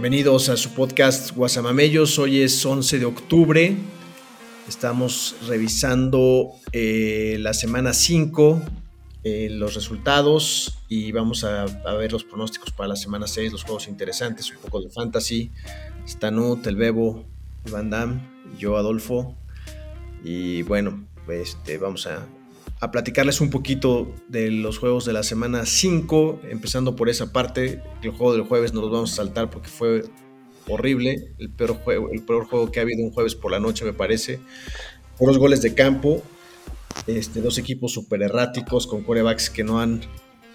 Bienvenidos a su podcast Guasamamellos. Hoy es 11 de octubre. Estamos revisando eh, la semana 5, eh, los resultados y vamos a, ver los pronósticos para la semana 6, los juegos interesantes, un poco de fantasy. Stanut, el Bebo, Van Damme yo, Adolfo. Y bueno, este, vamos a, a platicarles un poquito de los juegos de la semana 5, empezando por esa parte. El juego del jueves no los vamos a saltar porque fue horrible, el peor juego, el peor juego que ha habido un jueves por la noche, me parece. Por goles de campo, este, dos equipos súper erráticos con corebacks que no han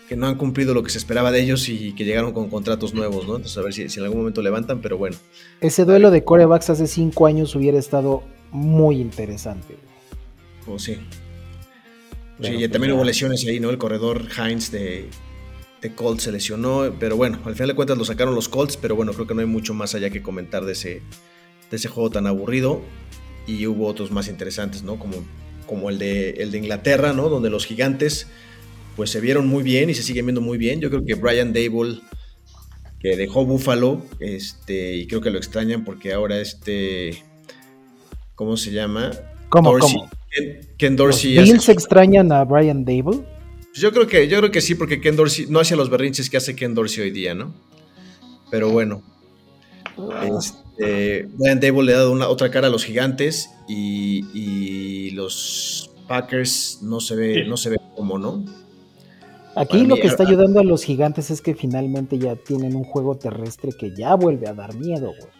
que no han cumplido lo que se esperaba de ellos y que llegaron con contratos nuevos, ¿no? Entonces a ver si, en algún momento levantan, pero bueno. Ese duelo de corebacks hace cinco años hubiera estado muy interesante. Oh, sí, sí, y pues también hubo lesiones ahí, ¿no? El corredor Heinz de, de Colts se lesionó, pero bueno, al final de cuentas lo sacaron los Colts, pero bueno, creo que no hay mucho más allá que comentar de ese, de ese juego tan aburrido. Y hubo otros más interesantes, ¿no? Como, como el, de, el de Inglaterra, ¿no? Donde los gigantes pues se vieron muy bien y se siguen viendo muy bien. Yo creo que Brian Dable, que dejó Buffalo, este, y creo que lo extrañan porque ahora este, ¿cómo se llama? ¿Cómo, ¿cómo? Ken, Dorsey. ¿Los Bills extrañan a Brian Dable? Pues yo creo que, yo creo que sí, porque Ken Dorsey no hace los berrinches que hace Ken Dorsey hoy día, ¿no? Pero bueno. Este, Brian Dable le ha dado una, otra cara a los gigantes y, los Packers no se ve, no se ve como, ¿no? Aquí lo que está ayudando a los gigantes es que finalmente ya tienen un juego terrestre que ya vuelve a dar miedo, güey.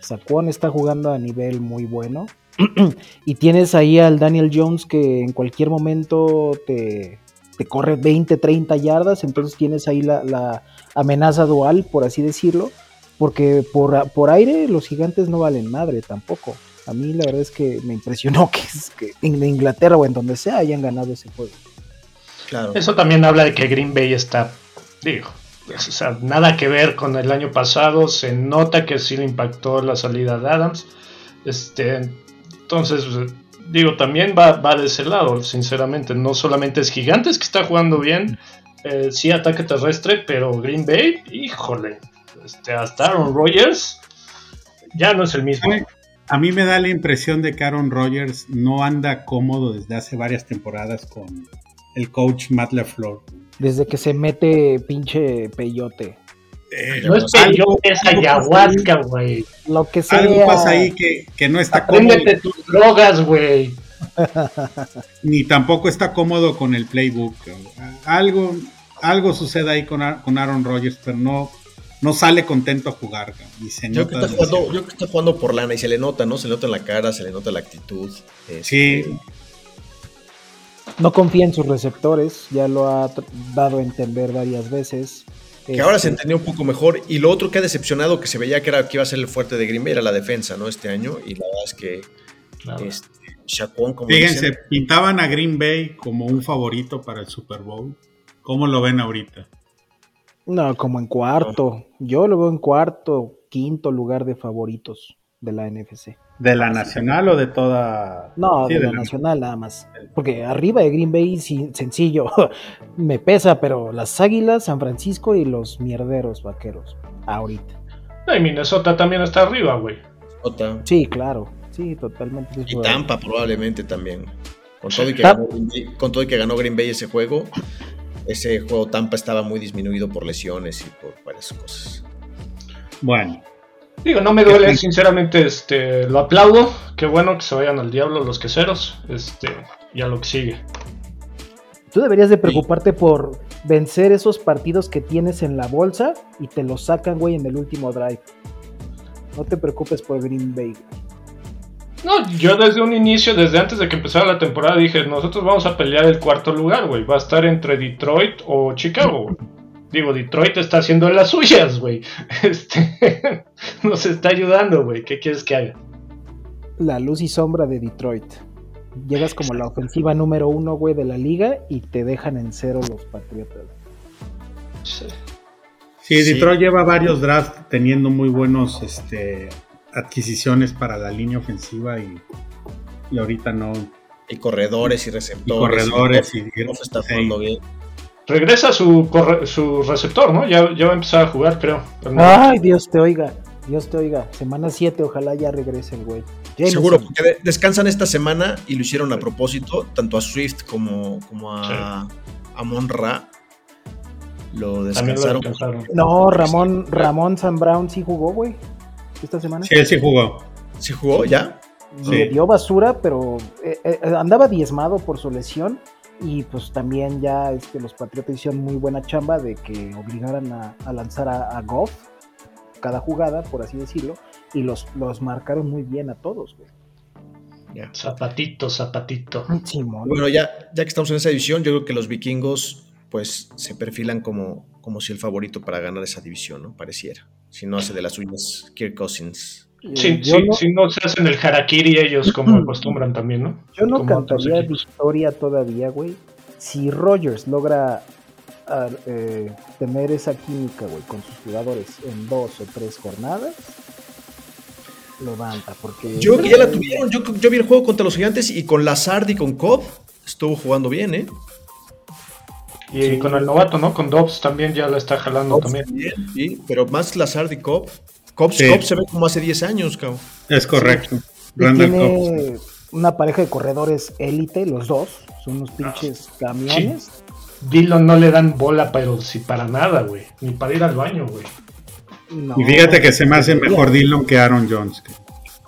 Saquon está jugando a nivel muy bueno. y tienes ahí al Daniel Jones que en cualquier momento te, te corre 20, 30 yardas, entonces tienes ahí la, la amenaza dual, por así decirlo, porque por, por aire los gigantes no valen madre tampoco. A mí la verdad es que me impresionó que, es que en Inglaterra o en donde sea hayan ganado ese juego. Claro. Eso también habla de que Green Bay está, digo, o sea, nada que ver con el año pasado. Se nota que sí le impactó la salida de Adams. Este, entonces, digo, también va, va de ese lado, sinceramente. No solamente es Gigantes que está jugando bien, eh, sí ataque terrestre, pero Green Bay, híjole, este, hasta Aaron Rodgers ya no es el mismo. A mí me da la impresión de que Aaron Rodgers no anda cómodo desde hace varias temporadas con el coach Matt LaFleur. Desde que se mete pinche peyote. Eh, no es peyote, es ayahuasca, güey. Lo que sea. Algo pasa ahí que, que no está Apréndete cómodo. tus drogas, güey. Ni tampoco está cómodo con el playbook. Algo, algo sucede ahí con, con Aaron Rodgers, pero no, no sale contento a jugar. Y se yo, que está jugando, yo que está jugando por lana y se le nota, ¿no? Se le nota en la cara, se le nota la actitud. Este, sí. No confía en sus receptores, ya lo ha dado a entender varias veces. Que ahora se este, entendió un poco mejor. Y lo otro que ha decepcionado, que se veía que, era, que iba a ser el fuerte de Green Bay, era la defensa, ¿no? Este año. Y la verdad es que este, Chacón, como Fíjense, pintaban a Green Bay como un favorito para el Super Bowl. ¿Cómo lo ven ahorita? No, como en cuarto. Yo lo veo en cuarto, quinto lugar de favoritos de la NFC. ¿De la nacional o de toda? No, de, la, nacional nada más. Porque arriba de Green Bay, sencillo, me pesa, pero las Águilas, San Francisco y los mierderos vaqueros, ahorita. y Minnesota también está arriba, güey. Sí, claro. Sí, totalmente. Y Tampa probablemente también. Con todo, y que ganó, con todo y que ganó Green Bay ese juego, ese juego Tampa estaba muy disminuido por lesiones y por varias cosas. Bueno. Digo, no me duele, sinceramente, este, lo aplaudo. Qué bueno que se vayan al diablo los queseros. Este, y a lo que sigue. Tú deberías de preocuparte por vencer esos partidos que tienes en la bolsa y te los sacan, güey, en el último drive. No te preocupes por Green Bay. No, yo desde un inicio, desde antes de que empezara la temporada, dije, nosotros vamos a pelear el cuarto lugar, güey. Va a estar entre Detroit o Chicago, güey. Digo, Detroit está haciendo las suyas, güey. Este, nos está ayudando, güey. ¿Qué quieres que haga? La luz y sombra de Detroit. Llegas como la ofensiva número uno, güey, de la liga y te dejan en cero los Patriotas. Sí. Sí, Detroit lleva varios drafts teniendo muy buenos este, adquisiciones para la línea ofensiva y, y ahorita no. Y corredores y receptores. Y corredores y, está jugando bien. Regresa su, su receptor, ¿no? Ya, ya va a empezar a jugar, creo. Ay, Dios te oiga. Dios te oiga. Semana 7, ojalá ya regrese el güey. Seguro, porque descansan esta semana y lo hicieron a propósito, tanto a Swift como, como a, a Monra. Lo descansaron. no, Ramón, Ramón San Brown sí jugó, güey esta semana? Sí, él sí jugó. ¿Sí jugó ya? Le dio basura, pero eh, eh, andaba diezmado por su lesión. Y pues también ya este, los Patriotas hicieron muy buena chamba de que obligaran a, lanzar a, Goff cada jugada, por así decirlo, y los, los marcaron muy bien a todos, güey. Zapatito, zapatito. Bueno, ya, ya que estamos en esa división, yo creo que los vikingos pues se perfilan como, como si el favorito para ganar esa división, ¿no? Pareciera si no hace de las suyas Kirk Cousins. Sí, sí, no, si no se hacen el harakiri ellos como acostumbran también, ¿no? Yo no cantaría victoria todavía, güey. Si Rogers logra ah, eh, tener esa química, güey, con sus jugadores en dos o tres jornadas, levanta, porque... Yo que ya la tuvieron, yo, yo, vi el juego contra los gigantes y con Lazard y con Cobb estuvo jugando bien, ¿eh? Y con el novato, ¿no? Con Dobbs también ya la está jalando también. Sí, pero más Lazard y Cobb. Cobb, se ve como hace 10 años, cabrón. Es correcto. Tiene una pareja de corredores élite, los dos. Son unos pinches camiones. Dillon no le dan bola, pero si para nada, güey. Ni para ir al baño, güey. y fíjate que se me hace mejor Dillon que Aaron Jones.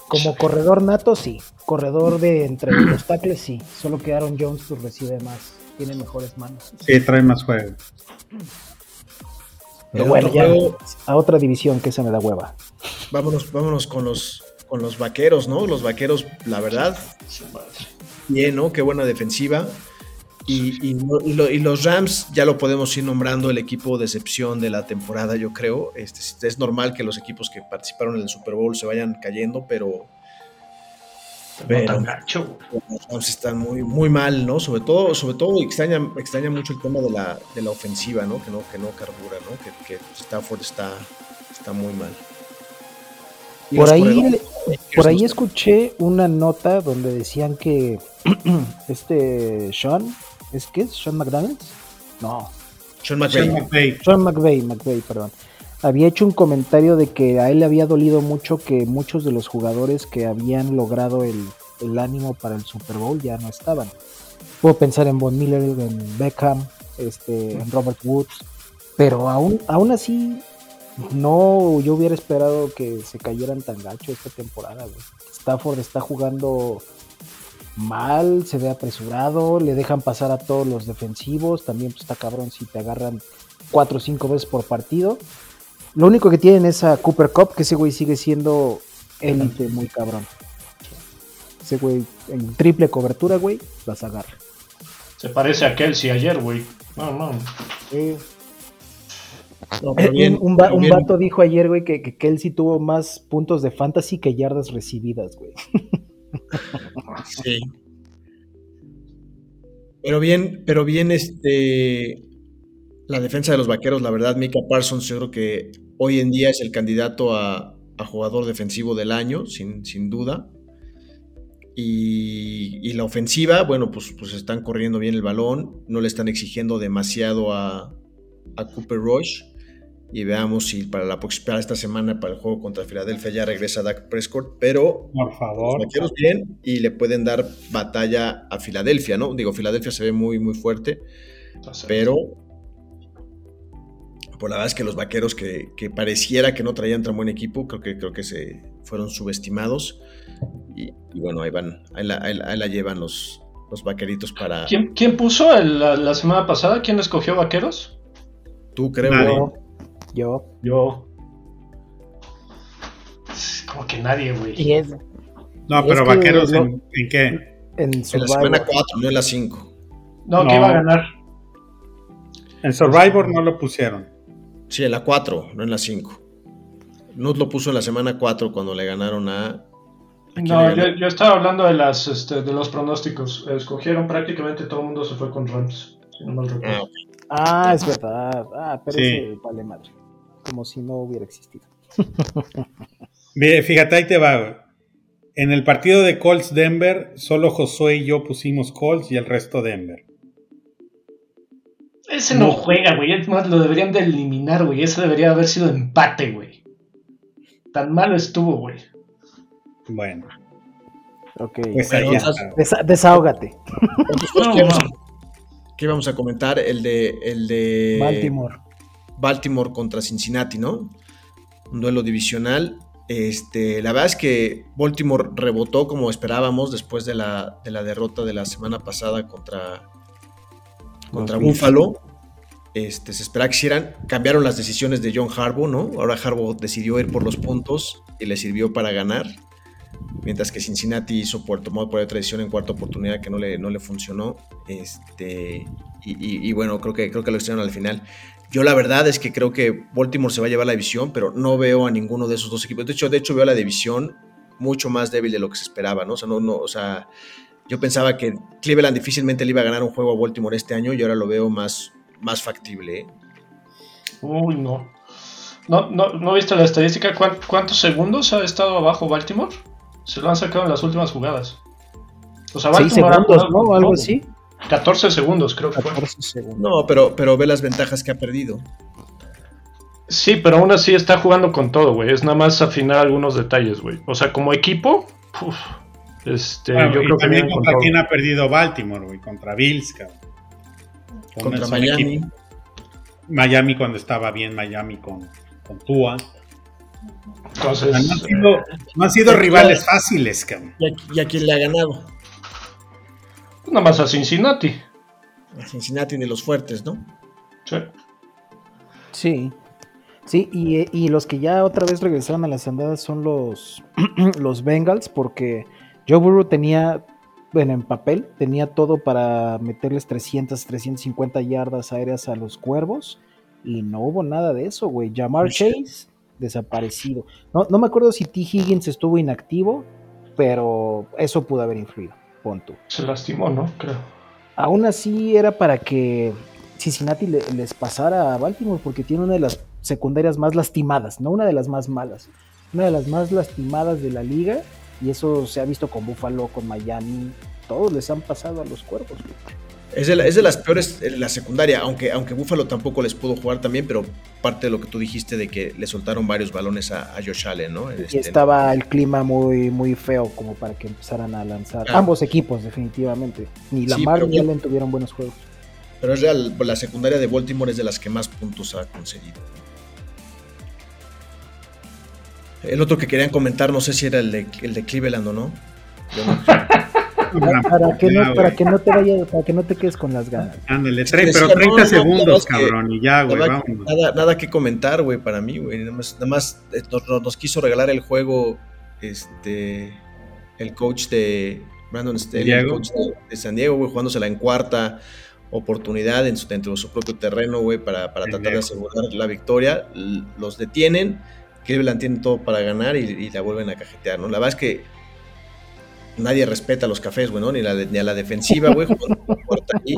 Como corredor nato, sí. Corredor de entre los tackles, sí. Solo que Aaron Jones pues, recibe más tiene mejores manos. Sí, trae más juego. Pero bueno, ya a otra división que se me da hueva. Vámonos, vámonos con los con los vaqueros, ¿no? Los vaqueros, la verdad, bien, ¿no? Qué buena defensiva. Y, y, los Rams ya lo podemos ir nombrando el equipo de excepción de la temporada, yo creo. Este, es normal que los equipos que participaron en el Super Bowl se vayan cayendo, pero. Pero los Rams están muy, muy mal, ¿no? Sobre todo, sobre todo extraña, extraña mucho el tema de la, de la ofensiva, ¿no? Que no, que no carbura, ¿no? Que, que Stafford está, está muy mal. Por ahí, por ahí escuché una nota donde decían que este Sean ¿Es que es? ¿Sean McDonald's? No. Sean McVay. Sean McVay, perdón. Había hecho un comentario de que a él le había dolido mucho que muchos de los jugadores que habían logrado el, ánimo para el Super Bowl ya no estaban. Puedo pensar en Von Miller, en Beckham, este, en Robert Woods, pero aún, aún así no yo hubiera esperado que se cayeran tan gacho esta temporada. Stafford está jugando mal, se ve apresurado, le dejan pasar a todos los defensivos, también pues, está cabrón si te agarran cuatro o cinco veces por partido. Lo único que tienen es a Cooper Cup, que ese güey sigue siendo élite muy cabrón. Ese güey en triple cobertura, güey, las agarra. Se parece a Kelsey ayer, güey. No, no. un, vato dijo ayer, güey, que, que Kelsey tuvo más puntos de fantasy que yardas recibidas, güey. Sí. Pero bien, pero bien, este. La defensa de los vaqueros, la verdad, Mika Parsons, yo creo que hoy en día es el candidato a, jugador defensivo del año, sin, sin duda. Y, la ofensiva, bueno, pues, pues están corriendo bien el balón, no le están exigiendo demasiado a, a Cooper Rush y veamos si para la próxima esta semana para el juego contra Filadelfia ya regresa Dak Prescott, pero por favor, los bien y le pueden dar batalla a Filadelfia, ¿no? Digo, Filadelfia se ve muy muy fuerte, pero por la verdad es que los vaqueros que, pareciera que no traían tan buen equipo, creo que creo que se fueron subestimados y, bueno, ahí van, ahí la, llevan los, los vaqueritos para. ¿Quién, puso la, semana pasada? ¿Quién escogió vaqueros? Tú creo. Yo. Yo. Como que nadie, güey. No, pero vaqueros, en, qué? En, la semana 4, no en la 5. No, que iba a ganar. En Survivor no lo pusieron. Sí, en la 4, no en la 5. Nut lo puso en la semana 4 cuando le ganaron a. no, yo, estaba hablando de las este, de los pronósticos. Escogieron prácticamente todo el mundo se fue con Rams, si no mal recuerdo. Ah, ah es verdad. Ah, pero ese vale madre como si no hubiera existido. Fíjate, ahí te va. En el partido de Colts Denver, solo Josué y yo pusimos Colts y el resto Denver. Ese no, juega, güey. Es más, lo deberían de eliminar, güey. Ese debería haber sido empate, güey. Tan malo estuvo, güey. Bueno. Ok. Pues desahógate. ¿Qué vamos a comentar? El de, el de Baltimore. Baltimore contra Cincinnati, ¿no? Un duelo divisional. Este, la verdad es que Baltimore rebotó como esperábamos después de la, de la derrota de la semana pasada contra, contra Buffalo. Este, se esperaba que hicieran. Cambiaron las decisiones de John Harbaugh, ¿no? Ahora Harbaugh decidió ir por los puntos y le sirvió para ganar. Mientras que Cincinnati hizo por tomar por tradición en cuarta oportunidad que no le, no le funcionó. Este, y, bueno, creo que, creo que lo hicieron al final. Yo la verdad es que creo que Baltimore se va a llevar la división, pero no veo a ninguno de esos dos equipos. De hecho, de hecho veo la división mucho más débil de lo que se esperaba, ¿no? O sea, no, no, o sea, yo pensaba que Cleveland difícilmente le iba a ganar un juego a Baltimore este año y ahora lo veo más, más factible. ¿eh? Uy, no. ¿No, no, ¿No viste la estadística? ¿Cuántos segundos ha estado abajo Baltimore? Se lo han sacado en las últimas jugadas. O sea, Baltimore segundos, ¿no? Algo así. 14 segundos, creo que fue. No, pero, pero ve las ventajas que ha perdido. Sí, pero aún así está jugando con todo, güey. Es nada más afinar algunos detalles, güey. O sea, como equipo, este, yo creo también contra quién ha perdido Baltimore, güey. Contra Bills, cabrón. contra Miami. Miami cuando estaba bien, Miami con, con Tua. Entonces, no han sido, no han sido rivales fáciles, cabrón. ¿Y a quién le ha ganado? Nada más a Cincinnati. A Cincinnati de los fuertes, ¿no? Sí. Sí. Sí, y, los que ya otra vez regresaron a las andadas son los, los Bengals, porque Joe Burrow tenía bueno, en papel, tenía todo para meterles 300, 350 yardas aéreas a los cuervos y no hubo nada de eso, güey. Jamar Chase, desaparecido. No, no me acuerdo si T. Higgins estuvo inactivo, pero eso pudo haber influido, pon tú. Se lastimó, ¿no? Creo. Aún así era para que Cincinnati le- les pasara a Baltimore porque tiene una de las secundarias más lastimadas, no una de las más malas, una de las más lastimadas de la liga y eso se ha visto con Buffalo, con Miami, todos les han pasado a los cuervos. Es de, la- es de las peores en la secundaria, aunque, aunque Buffalo tampoco les pudo jugar también, pero parte de lo que tú dijiste de que le soltaron varios balones a, a Josh Allen, ¿no? Y Este, estaba el clima muy, muy feo como para que empezaran a lanzar. Ah. Ambos equipos, definitivamente. Ni Sí, Lamar pero ni. Allen tuvieron buenos juegos. Pero es real, la secundaria de Baltimore es de las que más puntos ha concedido. El otro que querían comentar, no sé si era el de, el de Cleveland o no. Yo no- Para que, Ya, no, para güey. que no te vayas, para que no te quedes con las ganas. Ándale, Es que tre- pero decía, 30 no, no, segundos, no, es que- cabrón, y ya, güey, nada, nada, nada que comentar, güey, para mí, güey. Nada más, nada más, eh, nos, nos- nos quiso regalar el juego este, el coach de Brandon Staley, el Diego. coach de, de San Diego, güey, jugándosela en cuarta oportunidad en su, dentro de su propio terreno, güey, para, para tratar de asegurar la victoria. Los detienen, Cleveland tiene todo para ganar y, y la vuelven a cajetear, ¿no? La verdad es que nadie respeta a los cafés, güey, ¿no? Ni, la ni a la defensiva, güey, ahí,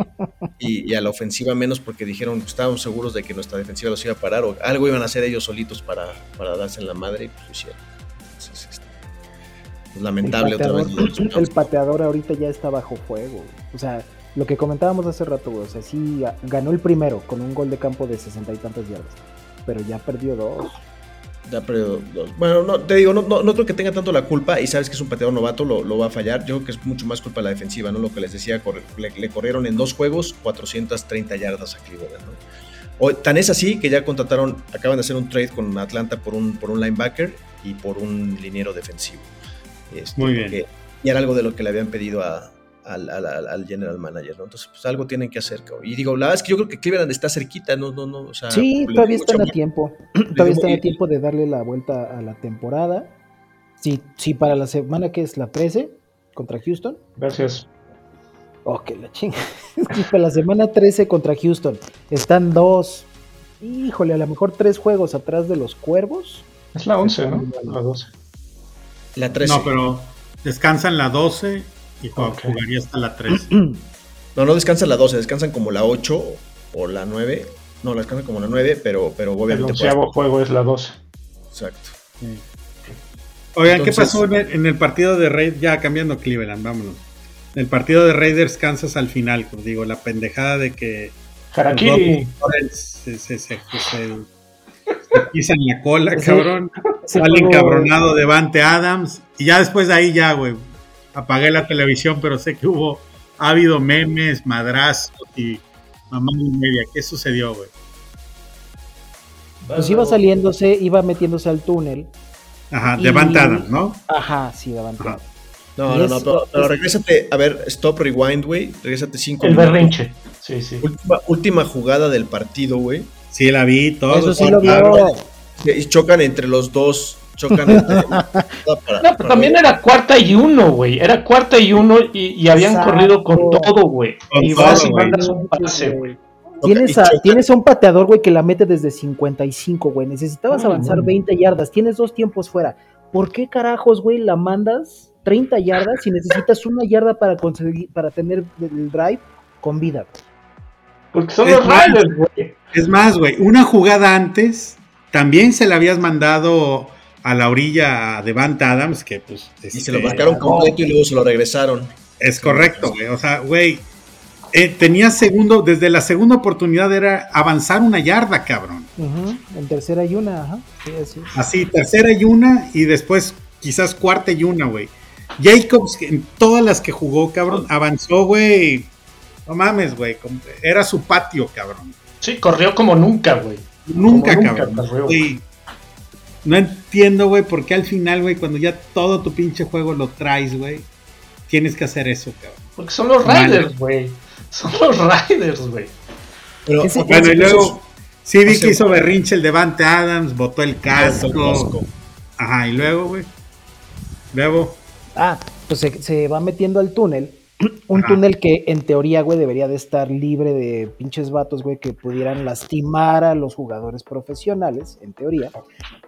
y, y a la ofensiva menos porque dijeron que estábamos seguros de que nuestra defensiva los iba a parar o algo iban a hacer ellos solitos para, para darse en la madre y pues lo hicieron. Entonces, este, pues, lamentable el, otra vez. los el pateador ahorita ya está bajo fuego. O sea, lo que comentábamos hace rato, güey. O sea, sí ga- ganó el primero con un gol de campo de sesenta y tantas yardas. Pero ya perdió dos. Pero, bueno, no, te digo, no, no, no creo que tenga tanto la culpa y sabes que es un pateador novato, lo, lo va a fallar. Yo creo que es mucho más culpa de la defensiva, ¿no? Lo que les decía, corre- le, le corrieron en dos juegos 430 yardas a Cleveland, ¿no? O- tan es así que ya contrataron, acaban de hacer un trade con Atlanta por un, por un linebacker y por un liniero defensivo. Este, Muy bien. Y era algo de lo que le habían pedido a- al, al- al- al general manager, ¿no? Entonces, pues algo tienen que hacer, cabrón. Y digo, la verdad es que yo creo que Cleveland está cerquita, no, no, no. O sea, Sí, todavía están a tiempo. Todavía están a tiempo de darle la vuelta a la temporada. Sí, sí, para la semana que es la 13 contra Houston. Gracias. Oh, que la chinga. Para la semana 13 contra Houston. Están dos. Híjole, a lo mejor tres juegos atrás de los cuervos. Es la 11, ¿no? La 12. La 13. No, pero descansan la 12 y jug- Ok. jugaría hasta la 13. No, no descansan la 12, descansan como la 8 o la 9. No, la descansan como la 9, pero, pero El obviamente. onceavo juego es la 12. Exacto. Oigan, ¿qué pasó en el, el partido de Raiders? Ya cambiando Cleveland, vámonos. En el partido de Raiders Kansas al final, pues digo, la pendejada de que Harakiri. se, se, se, se- se pisan la cola, cabrón. Sale encabronado Devante Adams. Y ya después de ahí ya, güey. Apagué la televisión, pero sé que hubo, ha habido memes, madrazos y mamá y media. ¿Qué sucedió, güey? Pues iba saliéndose, iba metiéndose al túnel. Ajá, Y- Devante Adams, ¿no? Ajá, sí, Davante. Ajá. No, no, no, pero, regrésate. A ver, stop, rewind, güey. Regrésate 5 El berrinche. Sí, sí. Última, última jugada del partido, güey. Sí, la vi, todo. Eso sí lo vio. Y chocan entre los dos. Chocan entre. para- No, pero también era cuarta y uno, güey. Era cuarta y uno y, y habían Exacto. corrido con todo, güey. Y vas y mandas un pase, güey. Tienes a, chocan- tienes a un pateador, güey, que la mete desde 55, güey. Necesitabas avanzar bueno. 20 yardas. Tienes dos tiempos fuera. ¿Por qué carajos, güey, la mandas 30 yardas si necesitas una yarda para conseguir, para tener el drive con vida? Porque son Es los más, Riders, güey. Es más, güey, una jugada antes también se la habías mandado a la orilla a Devante Adams, que pues Y este, se lo marcaron completo y luego se lo regresaron. es correcto, güey. O sea, güey, eh, tenía segundo, desde la segunda oportunidad era avanzar una yarda, cabrón. Ujú, En tercera y una, ajá. Sí, así. Así, tercera y una, y después quizás cuarta y una, güey. Jacobs, en todas las que jugó, cabrón, avanzó, güey. No mames, güey. como- Era su patio, cabrón. Sí, corrió como nunca, güey. Nunca, Como nunca, cabrón. corrió. Güey, No entiendo, güey, por qué al final, güey, cuando ya todo tu pinche juego lo traes, güey, tienes que hacer eso, cabrón. Porque son los. Riders, güey. Son los Riders, güey. Pero, Ese- Bueno, y luego, sí vi que hizo berrinche el Devante Adams, botó el casco. casco. Ajá, y luego, güey. Luego, Ah, pues se, se va metiendo al túnel un túnel que en teoría, güey, debería de estar libre de pinches vatos, güey, que pudieran lastimar a los jugadores profesionales, en teoría.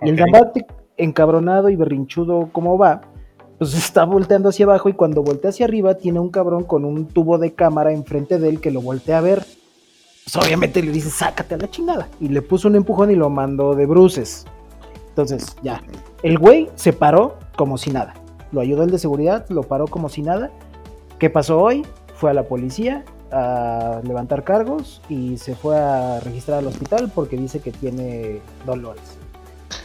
Y el Gambate, encabronado y berrinchudo como va, pues está volteando hacia abajo y cuando voltea hacia arriba tiene un cabrón con un tubo de cámara enfrente de él que lo voltea a ver. Pues obviamente le dice, sácate a la chingada. Y le puso un empujón y lo mandó de bruces. Entonces, ya. El güey se paró como si nada. Lo ayudó el de seguridad, lo paró como si nada. ¿Qué pasó hoy? Fue a la policía a levantar cargos y se fue a registrar al hospital porque dice que tiene dolores.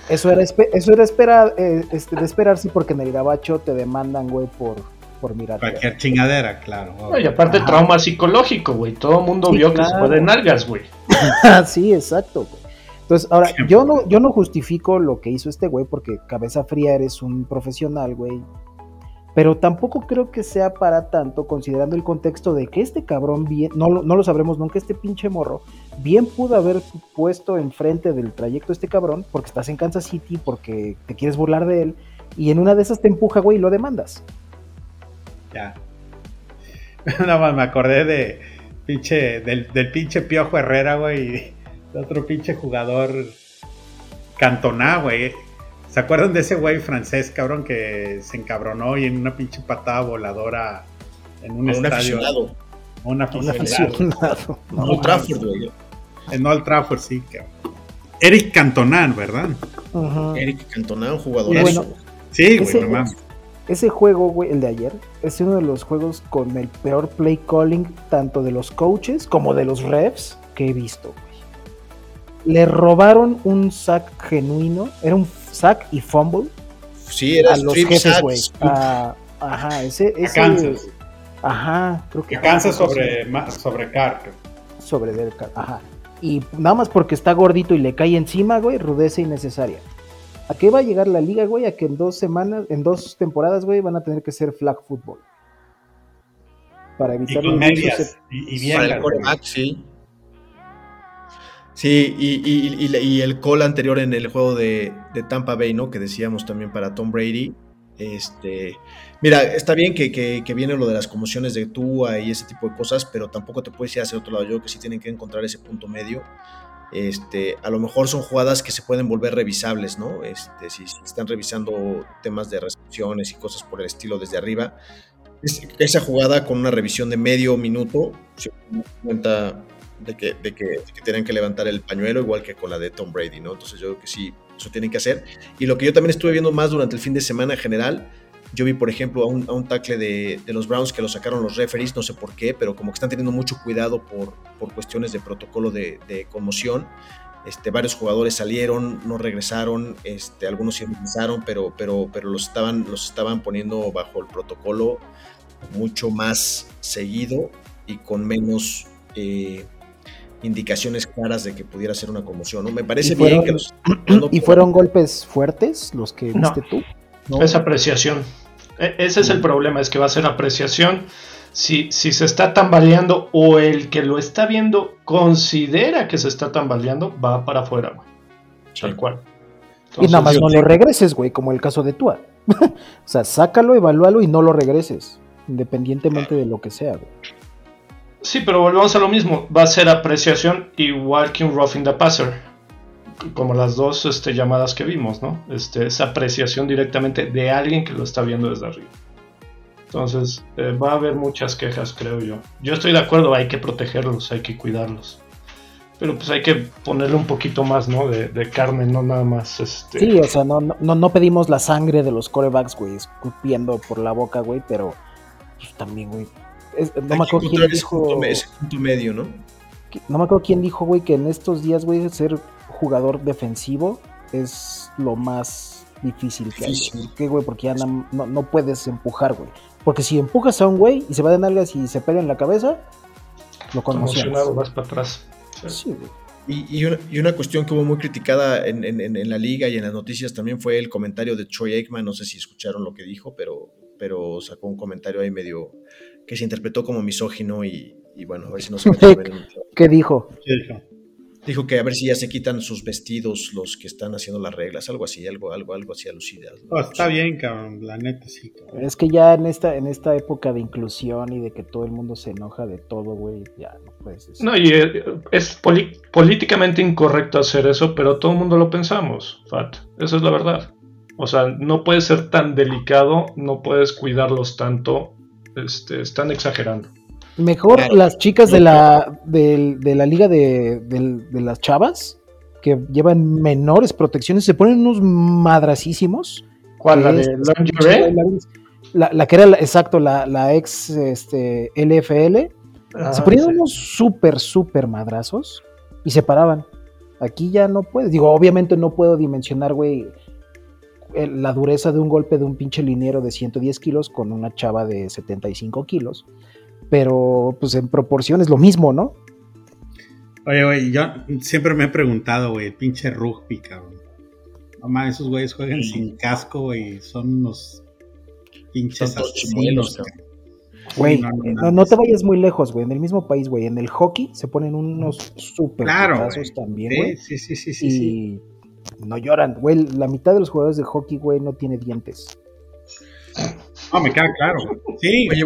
Eso era, eso era esperar, eh, este, de esperarse porque en el gabacho te demandan, güey, por, por mirar. Cualquier chingadera, claro. y aparte trauma psicológico, güey. Todo el mundo vio que se fue de nalgas, güey. sí, exacto, güey. Entonces, ahora, yo no, yo no justifico lo que hizo este güey porque cabeza fría eres un profesional, güey pero tampoco creo que sea para tanto, considerando el contexto de que este cabrón bien, no, no lo sabremos nunca, este pinche morro, bien pudo haber puesto enfrente del trayecto este cabrón, porque estás en Kansas City, porque te quieres burlar de él, y en una de esas te empuja, güey, y lo demandas. Ya. Nada más me acordé de pinche, del, del pinche Piojo Herrera, güey, de otro pinche jugador Cantoná, güey ¿Se acuerdan de ese güey francés, cabrón, que se encabronó y en una pinche patada voladora en un estadio? Un aficionado. Un No, Trafford, güey. En Old Trafford, sí, cabrón. Eric Cantonan, ¿verdad? Eric Cantonan, jugador. Bueno, sí, güey, no Ese juego, güey, el de ayer, es uno de los juegos con el peor play calling, tanto de los coaches como de los refs que he visto, güey. Le robaron un sack genuino, era un sack y fumble. Sí, era a los jefes, güey. Ajá, ese, ese Kansas. Ajá, creo que, Kansas sobre, sobre Sobre Del ajá. Y nada más porque está gordito y le cae encima, güey, rudeza innecesaria. ¿A qué va a llegar la liga, güey? A que en dos semanas, en dos temporadas, güey, van a tener que ser flag football. Para evitar y medias, y, bien. Para el coreback, sí. Sí, y, el call anterior en el juego de, Tampa Bay, ¿no? Que decíamos también para Tom Brady. Este, mira, está bien que, viene lo de las conmociones de Tua y ese tipo de cosas, pero tampoco te puedes ir hacia otro lado. Yo creo que sí tienen que encontrar ese punto medio. Este, a lo mejor son jugadas que se pueden volver revisables, ¿no? Este, si, están revisando temas de recepciones y cosas por el estilo desde arriba, esa jugada con una revisión de medio minuto, se cuenta de que, de que, tienen que levantar el pañuelo, igual que con la de Tom Brady, ¿no? Entonces yo creo que sí, eso tienen que hacer. Y lo que yo también estuve viendo más durante el fin de semana en general, yo vi, por ejemplo, a un, a un tackle de, de, los Browns que lo sacaron los referees, no sé por qué, pero como que están teniendo mucho cuidado por, por cuestiones de protocolo de, de conmoción. Este, varios jugadores salieron, no regresaron, este, algunos sí regresaron, pero, pero, pero los, estaban, los estaban poniendo bajo el protocolo mucho más seguido y con menos eh, indicaciones claras de que pudiera ser una conmoción. ¿no? Me parece bien que los, ¿Y fueron golpes fuertes los que viste tú? No. Es apreciación. E, ese es el problema, es que va a ser apreciación. Si, si se está tambaleando o el que lo está viendo considera que se está tambaleando, va para afuera, güey. Tal cual. y nada más no lo regreses, güey, como el caso de Tua. o sea, sácalo, evalúalo y no lo regreses, independientemente de lo que sea, güey. Sí, pero volvemos a lo mismo. Va a ser apreciación igual que un roughing the passer. Como las dos este, llamadas que vimos, ¿no? Este, es apreciación directamente de alguien que lo está viendo desde arriba. Entonces, eh, va a haber muchas quejas, creo yo. Yo estoy de acuerdo, hay que protegerlos, hay que cuidarlos. Pero pues hay que ponerle un poquito más, ¿no? De, carne, no nada más. Este... Sí, o sea, no, no, no pedimos la sangre de los corebacks, güey, escupiendo por la boca, güey, pero pues, también, güey, no me acuerdo quién dijo. medio, ¿no? No me acuerdo quién dijo, güey, que en estos días, güey, ser jugador defensivo es lo más difícil que hay. ¿Por qué, güey? Porque ya no, puedes empujar, güey. Porque si empujas a un güey y se va de nalgas y se pega en la cabeza, lo conmocionas. vas para atrás. Sí, güey. Y, una, cuestión que hubo muy criticada en, en, la liga y en las noticias también fue el comentario de Troy Aikman. No sé si escucharon lo que dijo, pero, pero sacó un comentario ahí medio, que se interpretó como misógino y, bueno, a ver si nos ¿Qué dijo? Dijo que a ver si ya se quitan sus vestidos los que están haciendo las reglas, algo así, algo, algo, algo así alucinado. ¿no? está bien, cabrón, la neta sí. Cabrón. Es que ya en esta, en esta época de inclusión y de que todo el mundo se enoja de todo, güey, ya no puedes decir. No, y eh, es políticamente incorrecto hacer eso, pero todo el mundo lo pensamos, Fat. Esa es la verdad. O sea, no puede ser tan delicado, no puedes cuidarlos tanto, este, están exagerando. Mejor las chicas de la, de, la liga de, de, las chavas, que llevan menores protecciones, se ponen unos madrasísimos. ¿Cuál? ¿La de la, la, que era, exacto, la, la ex este, LFL. se ah, ponían unos súper, súper madrazos y se paraban. Aquí ya no puedes. Digo, obviamente no puedo dimensionar, güey, la dureza de un golpe de un pinche liniero de 110 kilos con una chava de 75 kilos pero pues en proporción es lo mismo, ¿no? Oye, güey, yo siempre me he preguntado, güey, el pinche rugby, cabrón. Mamá, esos güeyes juegan sin casco, güey, son unos pinches asesinos, Güey, no, no, te vayas muy lejos, güey. En el mismo país, güey. En el hockey se ponen unos súper claro, también, güey. Sí, sí, sí, sí, sí, no lloran, güey. La mitad de los jugadores de hockey, güey, no tiene dientes. No, me queda claro. Sí. Oye,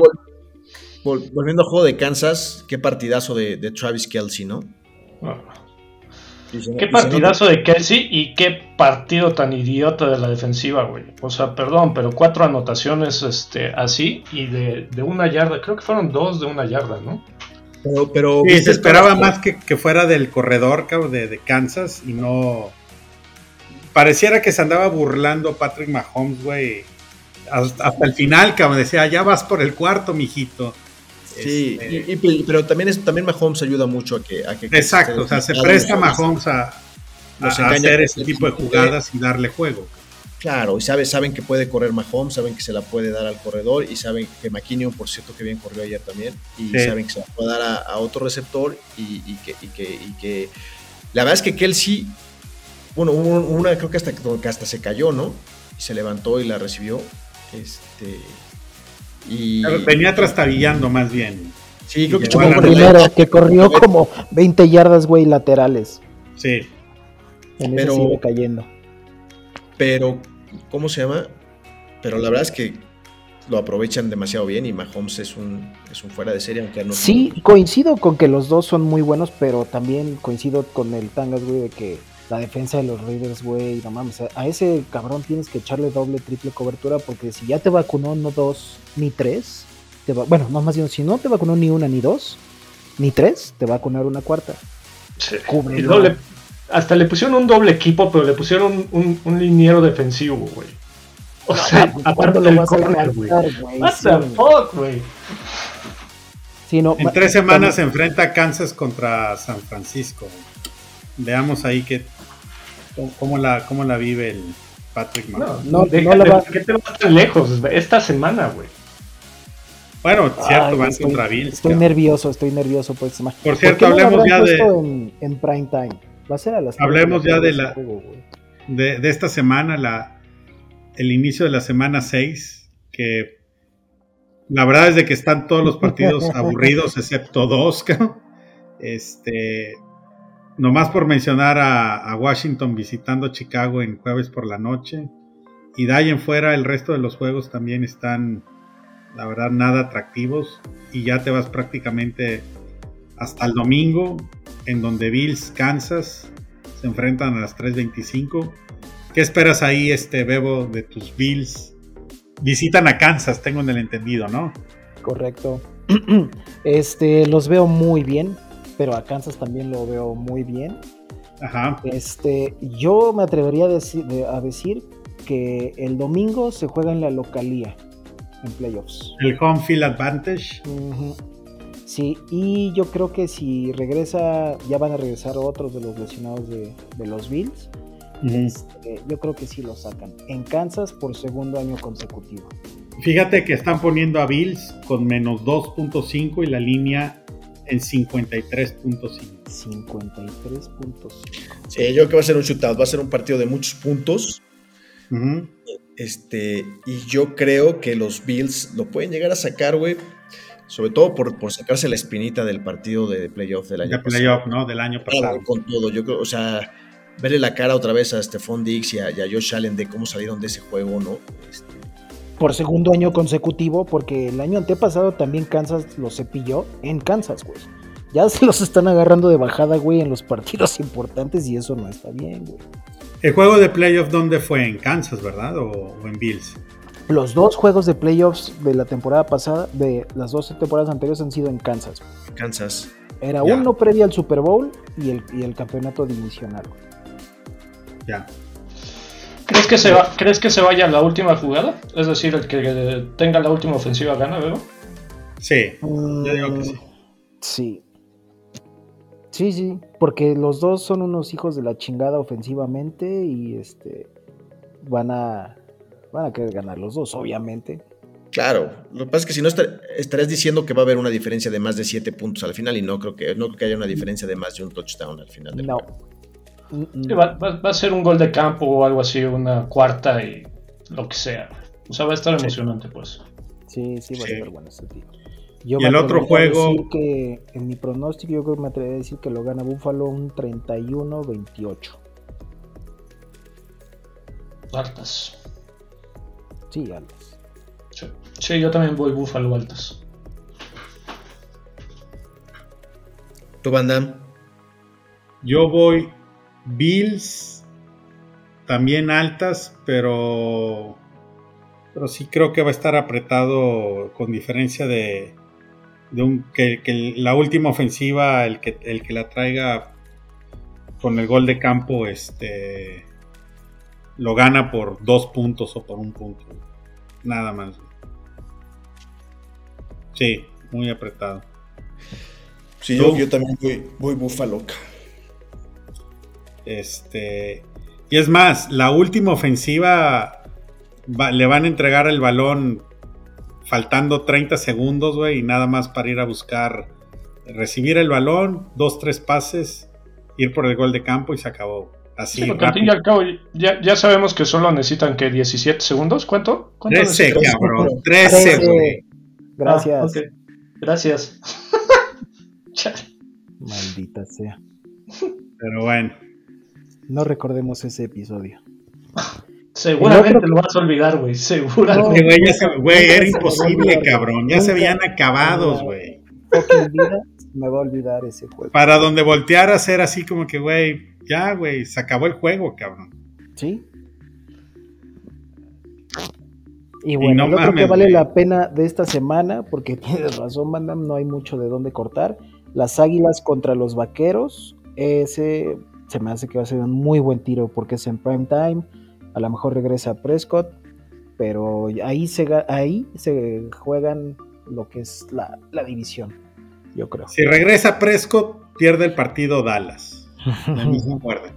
volviendo al juego de Kansas, qué partidazo de, Travis Kelsey, ¿no? qué partidazo de Kelsey y qué partido tan idiota de la defensiva, güey. O sea, perdón, pero cuatro anotaciones este, así y de, una yarda. Creo que fueron dos de una yarda, ¿no? Pero, pero sí, se esperaba más que, fuera del corredor de, de Kansas y no. Pareciera que se andaba burlando Patrick Mahomes, güey. Hasta, hasta, el final, cabrón. Decía, ya vas por el cuarto, mijito. Sí, este, pero también, es, también Mahomes ayuda mucho a que... Exacto, o sea, se presta Mahomes a, hacer ese tipo de jugadas y darle juego. Claro, y sabe, saben que puede correr Mahomes, saben que se la puede dar al corredor y saben que McKinnon, por cierto, que bien corrió ayer también, y saben que se la puede dar a, otro receptor y, que, que, La verdad es que Kelsey, bueno, una creo que hasta, que hasta se cayó, ¿no? Y se levantó y la recibió. Este, venía trastabillando más bien. Sí, creo que primero, que corrió como 20 yardas, güey, laterales. Sí. pero, sigue cayendo. Pero, ¿cómo se llama? Pero la verdad es que lo aprovechan demasiado bien y Mahomes es un, es un fuera de serie, aunque no. Sí, coincido con que los dos son muy buenos, pero también coincido con el Tangas, güey, de que la defensa de los Raiders, güey, no mames, a ese cabrón tienes que echarle doble, triple cobertura porque si ya te vacunó no dos ni tres, te va, bueno, no más bien, si no te vacunó ni una ni dos, ni tres, te va a vacunar una cuarta. Sí. Doble, hasta le pusieron un doble equipo, pero le pusieron un, un, liniero defensivo, güey. O sea, aparte del corner, güey. What the fuck, güey. en tres semanas se enfrenta a Kansas contra San Francisco. Veamos ahí que cómo la, cómo la vive el Patrick Mahomes. No, no, no la va... ¿Qué te vas tan lejos? Esta semana, güey. Bueno, cierto, van contra Bills. Estoy nervioso, estoy nervioso por esta semana. Por cierto, hablemos ya de. En, en, prime time. Va a ser a las. Hablemos ya de la. de, de, esta semana, la, el inicio de la semana 6. Que la verdad es de que están todos los partidos aburridos, excepto dos, Este. Nomás por mencionar a, Washington visitando Chicago en jueves por la noche. Y de ahí en fuera el resto de los juegos también están, la verdad, nada atractivos. Y ya te vas prácticamente hasta el domingo, en donde Bills, Kansas se enfrentan a las 3.25. ¿Qué esperas ahí, este Bebo, de tus Bills? Visitan a Kansas, tengo en el entendido, ¿no? Correcto. Este, los veo muy bien pero a Kansas también lo veo muy bien. Ajá. Este, yo me atrevería a decir, a decir que el domingo se juega en la localía, en playoffs. El home field advantage. Sí, y yo creo que si regresa, ya van a regresar otros de los lesionados de, los Bills. Este, yo creo que sí lo sacan. En Kansas por segundo año consecutivo. Fíjate que están poniendo a Bills con menos 2.5 y la línea en 53.5. 53.5. Sí, yo creo que va a ser un shootout, va a ser un partido de muchos puntos. Este, y yo creo que los Bills lo pueden llegar a sacar, güey. Sobre todo por, por sacarse la espinita del partido de playoff del año De playoff, ¿no? Del año pasado. pasado. Con todo, yo creo, o sea, verle la cara otra vez a Stephon Diggs y a, y a Josh Allen de cómo salieron de ese juego, ¿no? Este, Por segundo año consecutivo, porque el año antepasado también Kansas los cepilló en Kansas, güey. Ya se los están agarrando de bajada, güey, en los partidos importantes y eso no está bien, güey. El juego de playoff, ¿dónde fue? En Kansas, ¿verdad? ¿O, o en Bills? Los dos juegos de playoffs de la temporada pasada, de las dos temporadas anteriores, han sido en Kansas. Kansas. Era Ya. uno previo al Super Bowl y el, y el campeonato divisional. güey. Ya. ¿Crees que, se va, ¿Crees que se vaya la última jugada? Es decir, el que tenga la última ofensiva gana, ¿veo? Sí, yo digo que sí. Mm, Sí. Sí, sí, porque los dos son unos hijos de la chingada ofensivamente y este van a van a querer ganar los dos, obviamente. Claro, lo que pasa es que si no estar- estarías diciendo que va a haber una diferencia de más de 7 puntos al final y no creo que no creo que haya una diferencia de más de un touchdown al final. del No. juego. Sí, va, va- va a ser un gol de campo o algo así, una cuarta y lo que sea. O sea, va a estar emocionante, pues. Sí, sí, va Sí. a estar bueno ese tío. Yo Y me el otro juego- decir que en mi pronóstico yo creo que me atrevería a decir que lo gana Buffalo un 31-28. Altas. Sí, Alex. Sí. Sí, yo también voy búfalo altas. ¿Tu banda? Yo voy Bills, también altas, pero, pero sí creo que va a estar apretado con diferencia de, de un, que, que la última ofensiva, el que, el que la traiga con el gol de campo, este lo gana por dos puntos o por un punto. Nada más. Sí, muy apretado. Sí, yo- yo, también voy, voy Buffalo. Este. Y es más, la última ofensiva va- le van a entregar el balón faltando 30 segundos, güey, y nada más para ir a buscar, recibir el balón, dos, tres pases, ir por el gol de campo y se acabó. Así, Sí, al fin y rápido. al cabo ya, ya sabemos que solo necesitan que 17 segundos. ¿Cuánto? ¿Cuánto 13, necesitan? cabrón. 13, Trece. güey. Gracias. Ah. Gracias. Maldita sea. Pero bueno. No recordemos ese episodio. Seguramente otro- lo vas a olvidar, güey. No, Seguramente. Güey, se- era a imposible, cabrón. Ya se habían acabados, a güey. Me va a olvidar ese juego. Para donde voltearas era así como que, güey, ya, güey, se acabó el juego, cabrón. ¿Sí? Y bueno, no el otro mames, que vale güey. la pena de esta semana, porque tienes razón, Mandam, no hay mucho de dónde cortar. Las águilas contra los vaqueros. Ese se me hace que va a ser un muy buen tiro porque es en prime time. A lo mejor regresa Prescott, pero ahí se, ahí se juegan lo que es la, la división, yo creo. Si regresa Prescott, pierde el partido Dallas. La misma cuerda.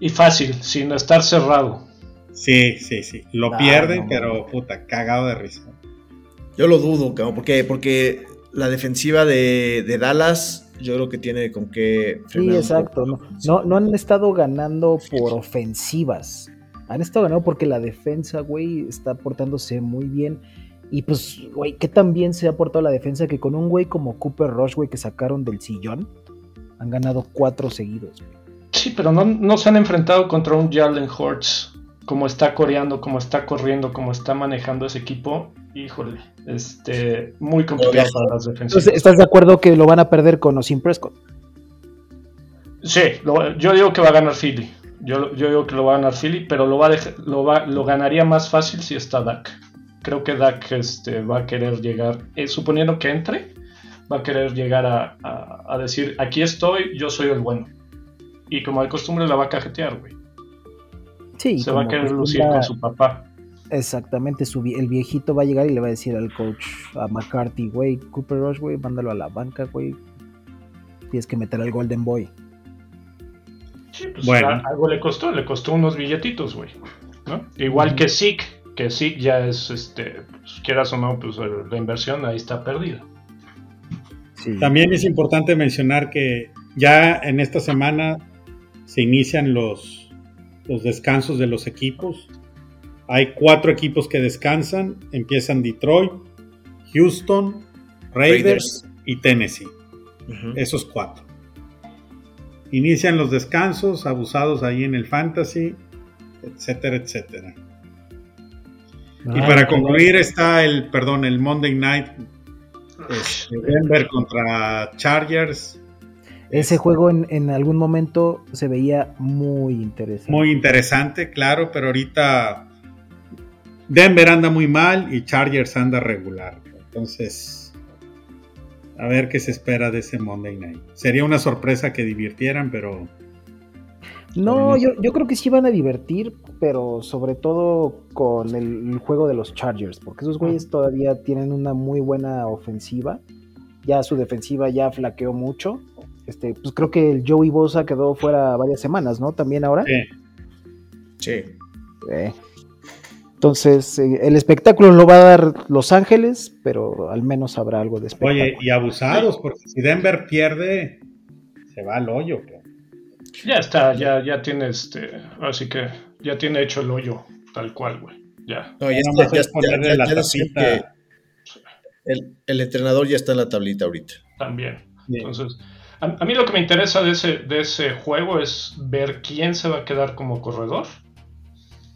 Y fácil, sin estar cerrado. Sí, sí, sí. Lo Ah, pierde, no, pero puta, cagado de risa. Yo lo dudo, cabrón, porque, porque la defensiva de, de Dallas, yo creo que tiene con qué Sí, exacto. no, no han estado ganando por ofensivas. Han estado ganando porque la defensa, güey, está portándose muy bien. Y pues, güey, ¿qué tan bien se ha portado la defensa que con un güey como Cooper Rush, güey, que sacaron del sillón, han ganado cuatro seguidos, güey. Sí, pero no, no se han enfrentado contra un Jalen Hurts. Como está coreando, como está corriendo, como está manejando ese equipo. Híjole, este, muy complicado para las defensivas. Entonces, ¿estás de acuerdo que lo van a perder con o sin Prescott? Sí, lo- yo digo que va a ganar Philly. Yo, yo digo que lo va a ganar Philly, pero lo, va a lo, va, lo ganaría más fácil si está Dak. Creo que Dak este, va a querer llegar, eh, suponiendo que entre, va a querer llegar a, a- a decir, aquí estoy, yo soy el bueno. Y como de costumbre la va a cajetear, güey. Sí. Se va a querer lucir con su papá. Exactamente, su, el viejito va a llegar y le va a decir al coach, a McCarthy, güey, Cooper Rush, güey, mándalo a la banca, güey. Tienes que meter al Golden Boy. Sí, pues Bueno. a- algo le costó, le costó unos billetitos, güey. ¿no? Igual que Zeke, que Zeke ya es, este, pues, quieras o no, pues la inversión ahí está perdida. Sí. También es importante mencionar que ya en esta semana se inician los, los descansos de los equipos. Hay cuatro equipos que descansan. Empiezan Detroit, Houston, Raiders, y Tennessee. Esos cuatro. Inician los descansos, abusados ahí en el fantasy, etcétera, etcétera. y Ah, para concluir está el, perdón, el Monday Night este, Denver contra Chargers. Ese juego en, en algún momento se veía muy interesante. Muy interesante, claro, pero ahorita Denver anda muy mal y Chargers anda regular. Entonces, a ver qué se espera de ese Monday Night. Sería una sorpresa que divirtieran, pero No, yo, yo creo que sí van a divertir, pero sobre todo con el, el juego de los Chargers, porque esos güeyes todavía tienen una muy buena ofensiva. Ya su defensiva ya flaqueó mucho. Este, pues creo que el Joey Bosa quedó fuera varias semanas, ¿no? También ahora. eh, Sí. Eh. Entonces, eh, el espectáculo lo va a dar Los Ángeles, pero al menos habrá algo de espectáculo. oye, y abusados, porque si Denver pierde, se va al hoyo. cabrón. Ya está, ya, ya tiene este. Así que ya tiene hecho el hoyo, tal cual, güey. Ya. No, ya, Nada está, más ya, es ponerle ya- la que el, el entrenador ya está en la tablita ahorita. También. Sí. Entonces, a, a mí lo que me interesa de ese, de ese juego es ver quién se va a quedar como corredor.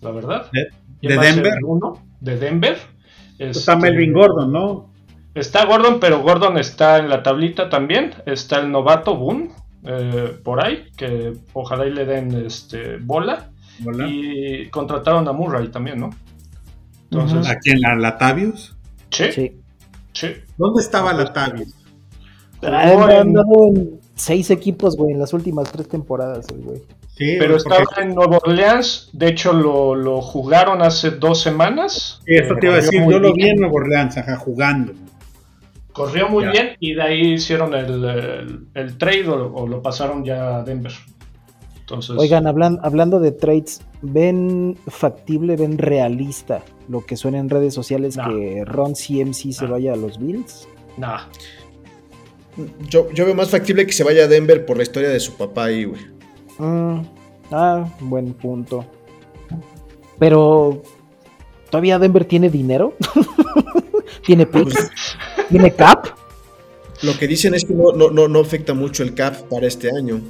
La verdad. ¿De- ¿Quién a Denver? uno? de Denver. Está Este, Melvin Gordon, ¿no? Está Gordon, pero Gordon está en la tablita también. Está el novato Boone eh, por ahí, que ojalá y le den este, bola. Y contrataron a Murray también, ¿no? Entonces, Aquí en la Latavius. sí, sí. Sí. ¿Dónde estaba Latavius? En- en seis equipos, güey, en las últimas tres temporadas, el güey. Sí, Pero porque- estaba en Nueva Orleans, de hecho lo, lo jugaron hace dos semanas. Sí, eso te iba a decir, corrió muy yo lo vi bien. en Nueva Orleans, ajá, jugando. Corrió muy Ya. bien y de ahí hicieron el, el- el trade o, o lo pasaron ya a Denver. Entonces, Oigan, hablan- hablando de trades, ¿ven factible, ven realista lo que suena en redes sociales que Ron CMC se vaya a los Bills? nah. Yo, yo veo más factible que se vaya a Denver por la historia de su papá ahí, güey. Mm, ah, buen punto. Pero, ¿todavía Denver tiene dinero? ¿Tiene? Pues, ¿Tiene cap? lo que dicen es que no, no, no, no afecta mucho el cap para este año.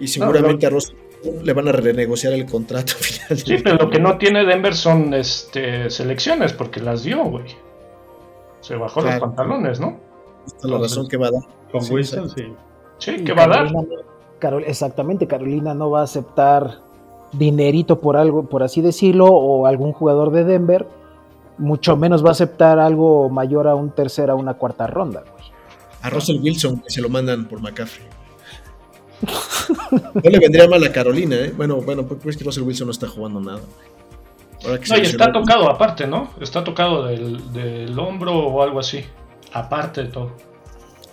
Y seguramente a Ross le van a renegociar el contrato final. Sí, pero lo que no tiene Denver son este, selecciones porque las dio, güey. Se bajó los pantalones, ¿no? Esta es la razón que va a dar. Con Sí, Wilson, exacto. sí. Sí, ¿qué va a dar? Carolina no- Carol- exactamente, Carolina no va a aceptar dinerito por algo, por así decirlo, o algún jugador de Denver, mucho menos va a aceptar algo mayor a un tercera, una cuarta ronda, güey. A Russell Wilson, que se lo mandan por McCaffrey. No le vendría mal a Carolina, ¿eh? Bueno, bueno, pues es que Russell Wilson no está jugando nada. Ahora que No, y está tocado aparte, ¿no? Está tocado del, del hombro o algo así. Aparte de todo.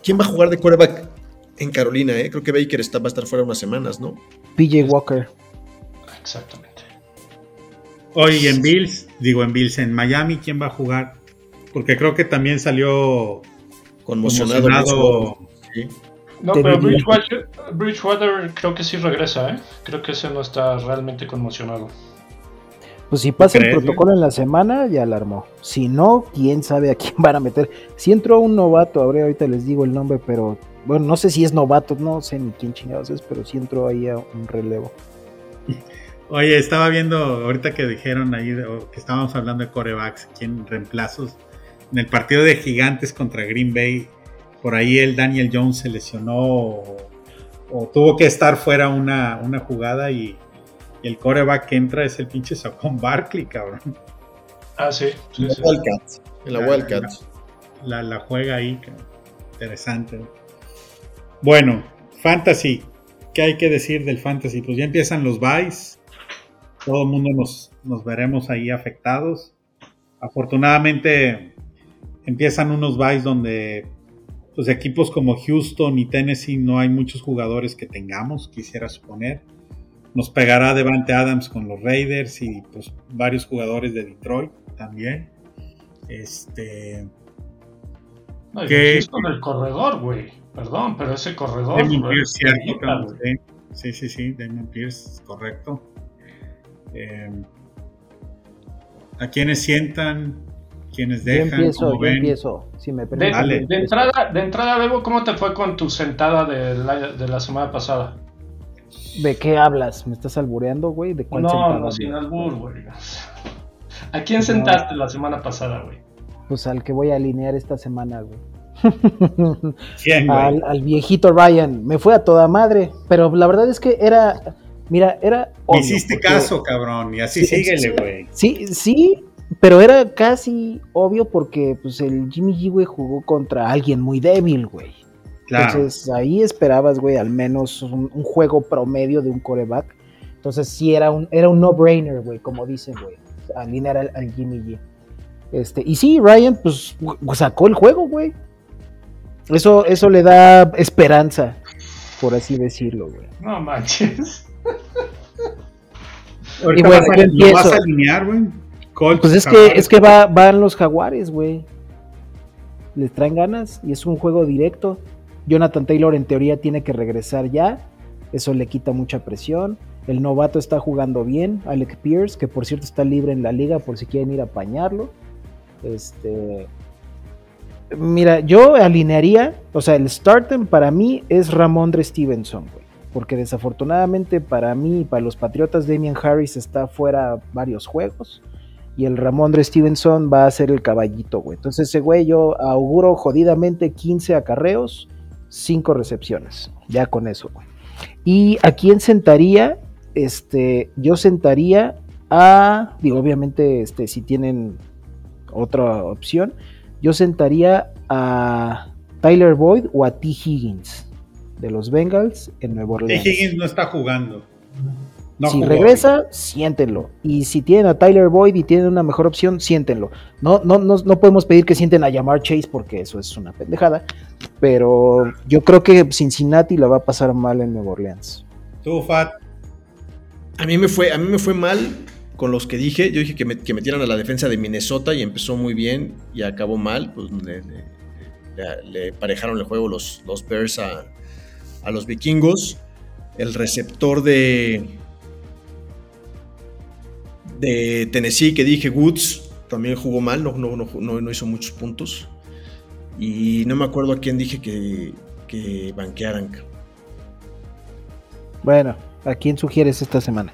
¿Quién va a jugar de quarterback en Carolina, eh? Creo que Baker está, va a estar fuera unas semanas, ¿no? PJ Walker. Exactamente. Oye, en Bills, digo en Bills, en Miami, ¿quién va a jugar? Porque creo que también salió Conmocionado. conmocionado. Sí. No, Te pero. Bridgewater, Bridgewater creo que sí regresa, ¿eh? Creo que ese no está realmente conmocionado. Pues si pasa el protocolo en la semana, ya la armó. Si no, quién sabe a quién van a meter. Si entró un novato, ahora ahorita les digo el nombre, pero bueno, no sé si es novato, no sé ni quién chingados es, pero sí entró ahí a un relevo. Oye, estaba viendo ahorita que dijeron ahí que estábamos hablando de corebacks, quién reemplazos. En el partido de Gigantes contra Green Bay, por ahí el Daniel Jones se lesionó o, o tuvo que estar fuera una, una jugada y, y el coreback que entra es el pinche Saquon Barkley, cabrón. Ah, sí. sí, En la sí. Wildcat. En la Ah, Wildcat. La, la juega ahí, cabrón. interesante. Bueno, Fantasy. ¿Qué hay que decir del Fantasy? Pues ya empiezan los buys. Todo el mundo nos, nos veremos ahí afectados. Afortunadamente empiezan unos buys donde pues equipos como Houston y Tennessee no hay muchos jugadores que tengamos, quisiera suponer. Nos pegará Devante Adams con los Raiders y pues varios jugadores de Detroit también. Este, No, es con el corredor, güey. Perdón, pero ese corredor. Güey, Pierce, cierto, sí. Sí, sí, Damon Pierce, correcto. Eh, ¿A quiénes sientan? ¿Quiénes Yo dejan? empiezo, ¿Cómo yo ven? empiezo. Si me De, permiten, entrada, de entrada, Bebo, ¿cómo te fue con tu sentada de la, de la semana pasada? ¿De qué hablas? ¿Me estás albureando, güey? ¿De cuál No, no, sin albur, güey. ¿A quién sentaste la semana pasada, güey? Pues al que voy a alinear esta semana, güey. ¿Quién, güey? al, al viejito Ryan. Me fue a toda madre. Pero la verdad es que era. Mira, era. Obvio, hiciste porque- caso, cabrón, y así Sí, síguele, sí. güey. Sí, sí, pero era casi obvio porque pues el Jimmy G, güey, jugó contra alguien muy débil, güey. Claro. Entonces ahí esperabas, güey, al menos un, un juego promedio de un coreback. Entonces sí era un, era un no-brainer, güey, como dicen, güey, alinear al, al Jimmy G. Este, y sí, Ryan, pues sacó el juego, güey. Eso, eso le da esperanza, por así decirlo, güey. No manches. Ahorita y bueno, vas a- yo ¿Lo vas a empiezo. alinear, güey? Colts, Pues es que, es que va, van los jaguares, güey. Les traen ganas y es un juego directo. Jonathan Taylor en teoría tiene que regresar ya. Eso le quita mucha presión. El novato está jugando bien. Alec Pierce, que por cierto está libre en la liga por si quieren ir a apañarlo. Este. Mira, yo alinearía, o sea, el startem para mí es Ramondre Stevenson, güey. Porque desafortunadamente para mí y para los Patriotas, Damian Harris está fuera varios juegos y el Ramondre Stevenson va a ser el caballito, güey. Entonces ese güey yo auguro jodidamente 15 acarreos, 5 recepciones. Ya con eso. ¿Y a quién sentaría? Este, yo sentaría a, digo, obviamente, este, si tienen otra opción, yo sentaría a Tyler Boyd o a T. Higgins de los Bengals en Nueva T. Orleans. Higgins no está jugando. No si jugó, regresa, siéntenlo. Y si tienen a Tyler Boyd y tienen una mejor opción, siéntenlo. No, no, no, no podemos pedir que sienten a Jamar Chase porque eso es una pendejada. Pero yo creo que Cincinnati la va a pasar mal en Nueva Orleans. Tú, Fat. A mí me fue, a mí me fue mal con los que dije. Yo dije que, me- que metieran a la defensa de Minnesota y empezó muy bien y acabó mal. Pues le, le- le- le parejaron el juego los, los Bears a, a los vikingos. El receptor de, de Tennessee que dije Woods también jugó mal, no, no, no, no- hizo muchos puntos. Y no me acuerdo a quién dije que, que banquearan. Bueno, ¿a quién sugieres esta semana?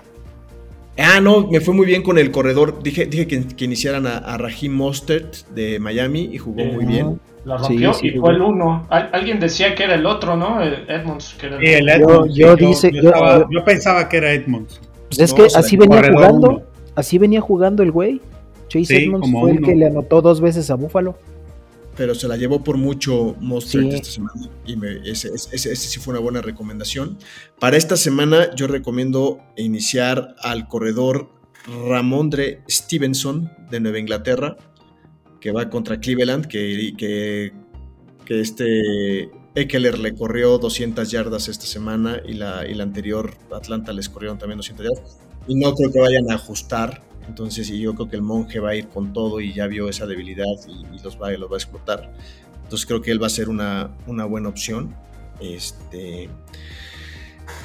Ah, no, me fue muy bien con el corredor. Dije, dije que, que iniciaran a, a Raheem Mostert de Miami y jugó muy Eh, bien. La rompió sí, y fue el uno. Al- alguien decía que era el otro, ¿no? El Edmonds. Que era el Sí, el Yo- Edmonds, yo dice- yo- estaba- yo- yo pensaba que era Edmonds. Pues es No, que o sea, así venía corredor jugando. uno. Así venía jugando el güey. Chase Sí, Edmonds como fue el que le anotó dos veces a Buffalo. Pero se la llevó por mucho Mostert Sí. esta semana. Y me- ese, ese- ese sí fue una buena recomendación. Para esta semana yo recomiendo iniciar al corredor Ramondre Stevenson de Nueva Inglaterra, que va contra Cleveland, que, que, que este Eckler le corrió 200 yardas esta semana y la, y la anterior Atlanta les corrieron también 200 yardas. Y no creo que vayan a ajustar. Entonces, y yo creo que el monje va a ir con todo y ya vio esa debilidad y, y los, va, los va a explotar. Entonces creo que él va a ser una, una buena opción. Este,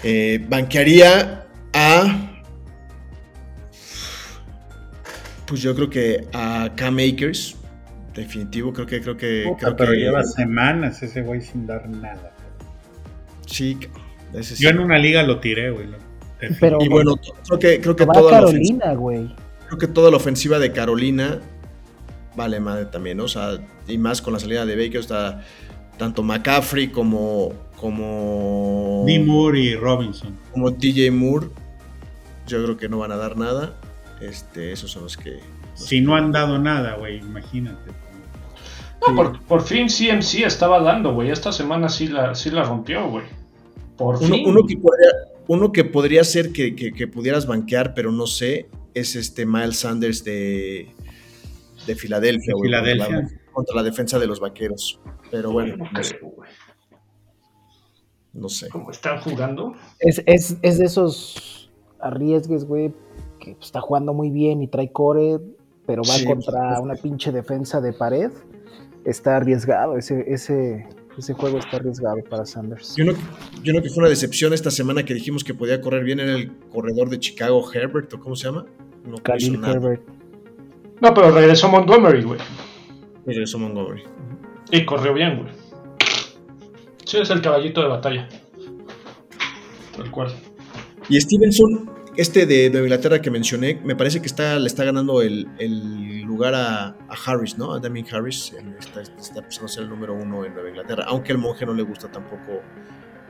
eh, banquearía a. Pues yo creo que a Cam Akers. Definitivo, creo que creo que. Puta, creo pero que- lleva semanas ese güey sin dar nada. Sí, ese sí. Yo en una liga lo tiré, güey. lo- Pero Y bueno, creo que, creo que toda la ofensiva. Carolina, güey. creo que toda la ofensiva de Carolina vale madre también, ¿no? O sea, y más con la salida de Baker, está tanto McCaffrey como como D. Moore y Robinson. como DJ Moore. Yo creo que no van a dar nada. Este, esos son los que los Si que- no han dado nada, güey, imagínate. No, por, por fin CMC estaba dando, güey. Esta semana sí la, sí la rompió, güey. Por uno, fin. uno que podría, uno que podría ser que, que- que pudieras banquear, pero no sé, es este Miles Sanders de de Filadelfia, De güey, Filadelfia. Contra, la, contra la defensa de los vaqueros. Pero bueno, No no sé. No. ¿Cómo están jugando? Es, es, es de esos arriesgues, güey, que está jugando muy bien y trae core, pero va Sí, contra pues, una pinche defensa de pared. Está arriesgado ese, ese, Ese juego está arriesgado para Sanders. Yo no, yo no que fue una decepción esta semana que dijimos que podía correr bien era el corredor de Chicago, Herbert, o cómo se llama. No Khalil Herbert. No, pero regresó Montgomery, güey. Regresó Montgomery. Y corrió bien, güey. Sí, es el caballito de batalla. Tal cual. Y Stevenson, este de Nueva Inglaterra que mencioné, me parece que está, le está ganando el, a, Harris, ¿no? A Damien Harris. Está, está a ser el número uno en Nueva Inglaterra. Aunque al monje no le gusta tampoco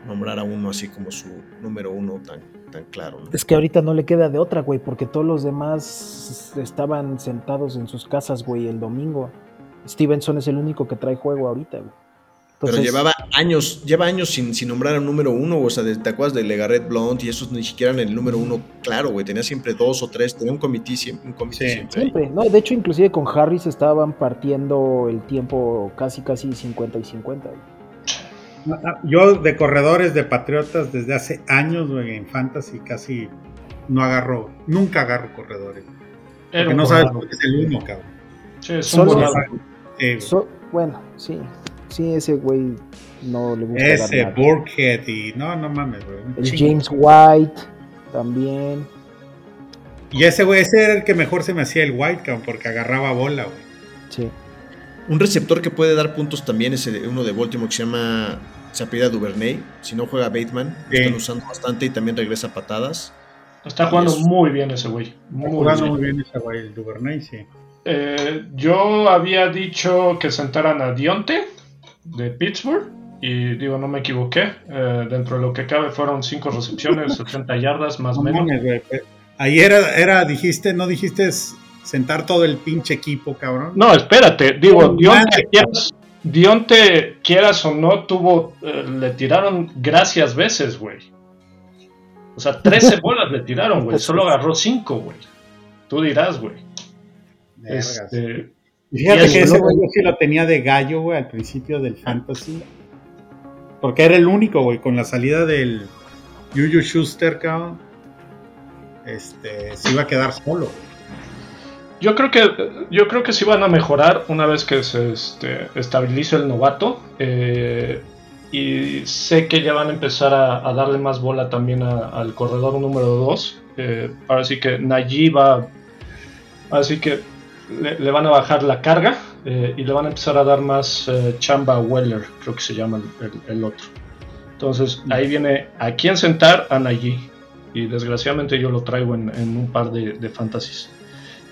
nombrar a uno así como su número uno tan, tan claro. Es que ahorita no le queda de otra, güey, porque todos los demás estaban sentados en sus casas, güey, el domingo. Stevenson es el único que trae juego ahorita, güey. Pero llevaba años, lleva años sin, sin nombrar a número uno, o sea, ¿te acuerdas de Legarret Blount y esos ni siquiera en el número uno? Claro, güey, tenía siempre dos o tres, tenía un comité siempre. Un siempre, no, de hecho, inclusive con Harris estaban partiendo el tiempo casi, casi 50 y 50. Yo de corredores de Patriotas desde hace años, güey, en Fantasy casi no agarro, nunca agarro corredores. Porque no sabes por qué es el uno, cabrón. Sí, es un bueno, sí, Sí, ese güey no le gusta. Ese Burkhead y. No, no mames, güey. El James White también. Y ese güey, ese era el que mejor se me hacía el White, cabrón, porque agarraba bola, güey. Sí. Un receptor que puede dar puntos también es uno de Baltimore que se llama Chapida Duvernay. Si no juega Bateman, lo están usando bastante y también regresa patadas. Está jugando muy bien ese güey. Muy, jugando muy bien ese güey, el Duvernay, sí. Eh, yo había dicho que sentaran a Dionte de Pittsburgh. Y digo, no me equivoqué. Eh, dentro de lo que cabe fueron 5 recepciones, 80 yardas más o menos. Ahí era, era, dijiste, no dijiste sentar todo el pinche equipo, cabrón. No, espérate, digo, Dionte, quieras, o no, tuvo, eh, le tiraron gracias veces, güey. O sea, 13 bolas le tiraron, güey. Solo agarró 5, güey. Tú dirás, güey. Este, Fíjate que ese güey yo sí lo tenía de gallo, güey, al principio del Fantasy. Porque era el único, güey, con la salida del Yuyu Schuster, cabrón. Este, se iba a quedar solo. Yo creo que yo creo que sí van a mejorar una vez que se este, estabilice el novato. Eh, y sé que ya van a empezar a, darle más bola también al corredor número 2. Eh, ahora sí que Najee va. Así que le, van a bajar la carga eh, y le van a empezar a dar más eh, chamba Weller, creo que se llama el, otro. Entonces ahí viene a quién sentar a. Y desgraciadamente yo lo traigo en, un par de, de fantasies.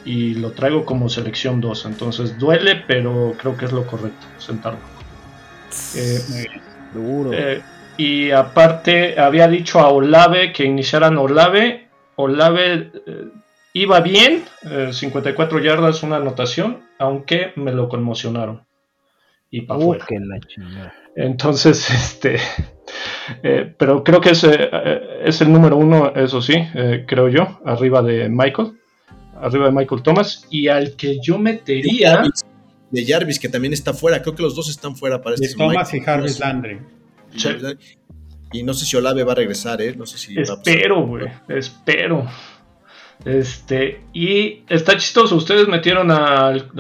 Y lo traigo como selección 2. Entonces duele, pero creo que es lo correcto, sentarlo. Eh, Duro. y aparte había dicho a Olave que iniciaran Olave. Olave Iba bien, 54 eh, yardas, una anotación, aunque me lo conmocionaron. Y para uh, Entonces, este. Eh, pero creo que es, eh, es el número uno, eso sí, creo yo, arriba de Michael. Arriba de Michael Thomas. Y al que yo metería. De Jarvis, que también está fuera. Creo que los dos están fuera para este Thomas y Jarvis Landry. Y no sé si Olave va a regresar, ¿eh? No sé si. Espero, güey. Espero. Este, y está chistoso, ustedes metieron al,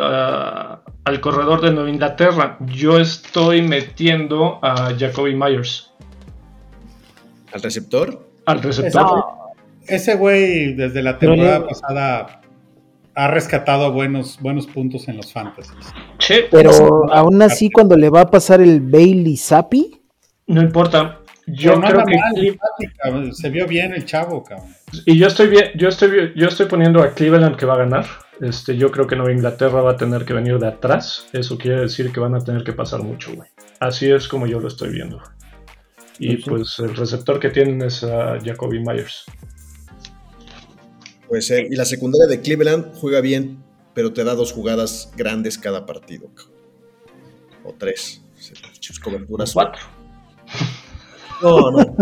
al corredor de Nueva Inglaterra. Yo estoy metiendo a Jacoby Myers. ¿Al receptor? Al receptor. Ese güey desde la temporada pasada ha rescatado buenos, buenos puntos en los fantasies. Pero aún así cuando le va a pasar el Bailey Zappi. No importa. Yo creo que se vio bien el chavo, cabrón. Y yo estoy bien, yo estoy yo estoy poniendo a Cleveland que va a ganar. Este, yo creo que Nueva Inglaterra va a tener que venir de atrás. Eso quiere decir que van a tener que pasar mucho, güey. Así es como yo lo estoy viendo. Y pues el receptor que tienen es a Jacoby Myers. Pues y la secundaria de Cleveland juega bien, pero te da dos jugadas grandes cada partido. O tres. Coberturas. Cuatro. No, no.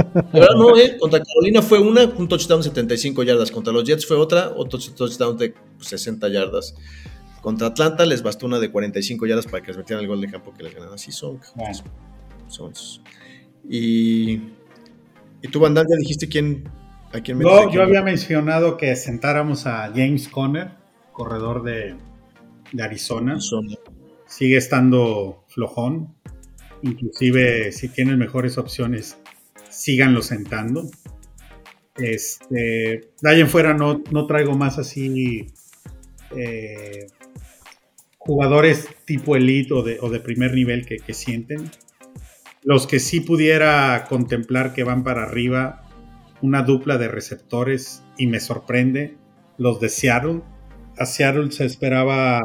no, ¿eh? Contra Carolina fue una, un touchdown 75 yardas. Contra los Jets fue otra, otro touchdown de 60 yardas. Contra Atlanta les bastó una de 45 yardas para que les metieran el gol de campo que les ganaran. Así son. son. Y, y tú, Vandal, ya dijiste quién, a quién No, yo había mencionado que sentáramos a James Conner, corredor de, de Arizona. Sigue estando flojón. Inclusive si tienen mejores opciones, síganlo sentando. Este, de ahí en fuera no, no traigo más así eh, jugadores tipo elite o de, o de primer nivel que, sienten. Los que sí pudiera contemplar que van para arriba, una dupla de receptores y me sorprende, los de Seattle. A Seattle se esperaba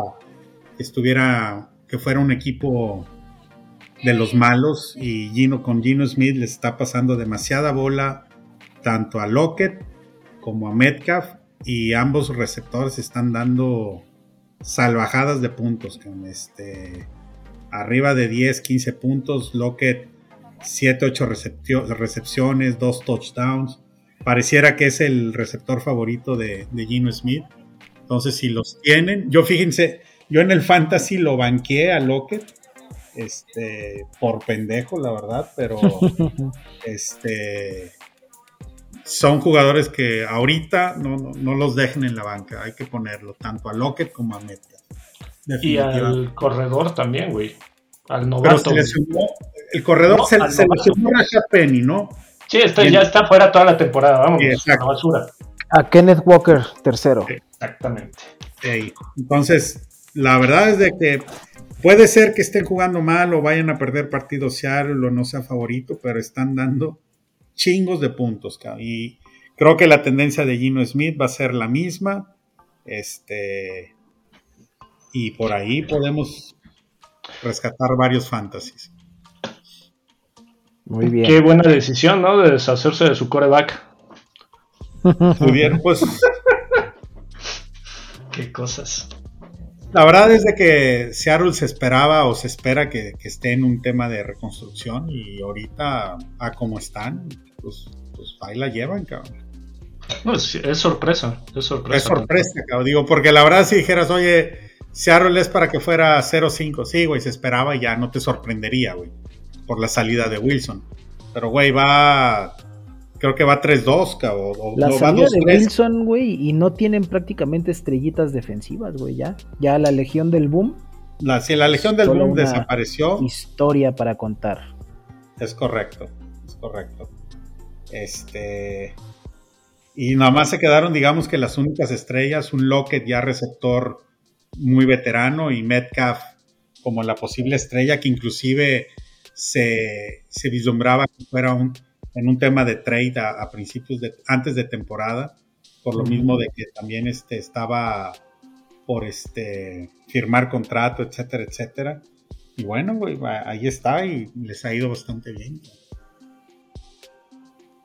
que estuviera, que fuera un equipo de los malos y Gino con Gino Smith le está pasando demasiada bola tanto a Lockett como a Metcalf y ambos receptores están dando salvajadas de puntos. Este, arriba de 10, 15 puntos. Lockett 7, 8 recepciones, 2 touchdowns. Pareciera que es el receptor favorito de, de, Gino Smith. Entonces, si los tienen, yo fíjense, yo en el fantasy lo banqué a Lockett. Este, por pendejo, la verdad, pero este son jugadores que ahorita no, no, los dejen en la banca, hay que ponerlo, tanto a Lockett como a Meta. Y al corredor también, güey. Al novato. el corredor se, se lesionó a Penny, ¿no? Sí, está, ya está fuera toda la temporada, vamos, a la basura. A Kenneth Walker, tercero. Exactamente. Entonces, la verdad es de que puede ser que estén jugando mal o vayan a perder partidos Seattle o no sea favorito, pero están dando chingos de puntos, y creo que la tendencia de Gino Smith va a ser la misma. Este, y por ahí podemos rescatar varios fantasies. Muy bien. Qué buena decisión, ¿no? De deshacerse de su coreback. Muy bien, pues. Qué cosas. La verdad es de que Seattle se esperaba o se espera que, esté en un tema de reconstrucción y ahorita a como están, pues, pues ahí la llevan, cabrón. No, es, sorpresa, es sorpresa. Es sorpresa, cabrón. Digo, porque la verdad si dijeras, oye, Seattle es para que fuera 0-5, sí, güey, se esperaba y ya no te sorprendería, güey, por la salida de Wilson. Pero, güey, va creo que va 3-2, cabrón. La salida de Wilson, güey, y no tienen prácticamente estrellitas defensivas, güey, ya. Ya la Legión del Boom. La, sí, la Legión del Boom desapareció. Historia para contar. Es correcto, es correcto. Este. Y nada más se quedaron, digamos que las únicas estrellas, un Lockett ya receptor muy veterano y Metcalf como la posible estrella que inclusive se, se vislumbraba que fuera un, en un tema de trade a, principios de, antes de temporada, por lo mismo de que también este, estaba por este, firmar contrato, etcétera, etcétera. Y bueno, ahí está y les ha ido bastante bien.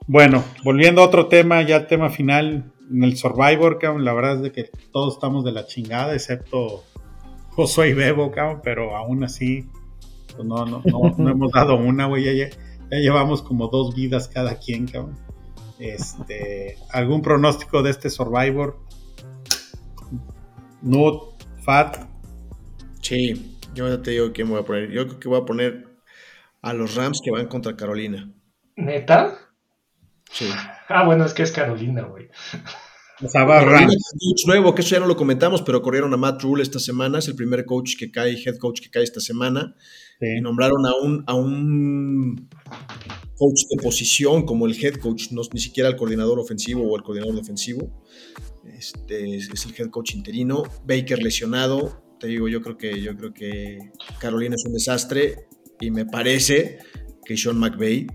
Bueno, volviendo a otro tema, ya tema final, en el Survivor, la verdad es de que todos estamos de la chingada, excepto Josué y Bebo, pero aún así, pues no, no, no, hemos dado una, güey, ya, ya llevamos como dos vidas cada quien, cabrón. Este, ¿Algún pronóstico de este Survivor? No, Fat. Sí, yo ya te digo quién voy a poner. Yo creo que voy a poner a los Rams que van contra Carolina. ¿Neta? Sí. Ah, bueno, es que es Carolina, güey. O sea, va Rams. nuevo, que eso ya no lo comentamos, pero corrieron a Matt Rule esta semana. Es el primer coach que cae, head coach que cae esta semana. Y nombraron a un, a un coach de posición como el head coach, no, ni siquiera el coordinador ofensivo o el coordinador defensivo. Este, es el head coach interino. Baker lesionado. Te digo, yo creo que, yo creo que Carolina es un desastre y me parece que Sean McVay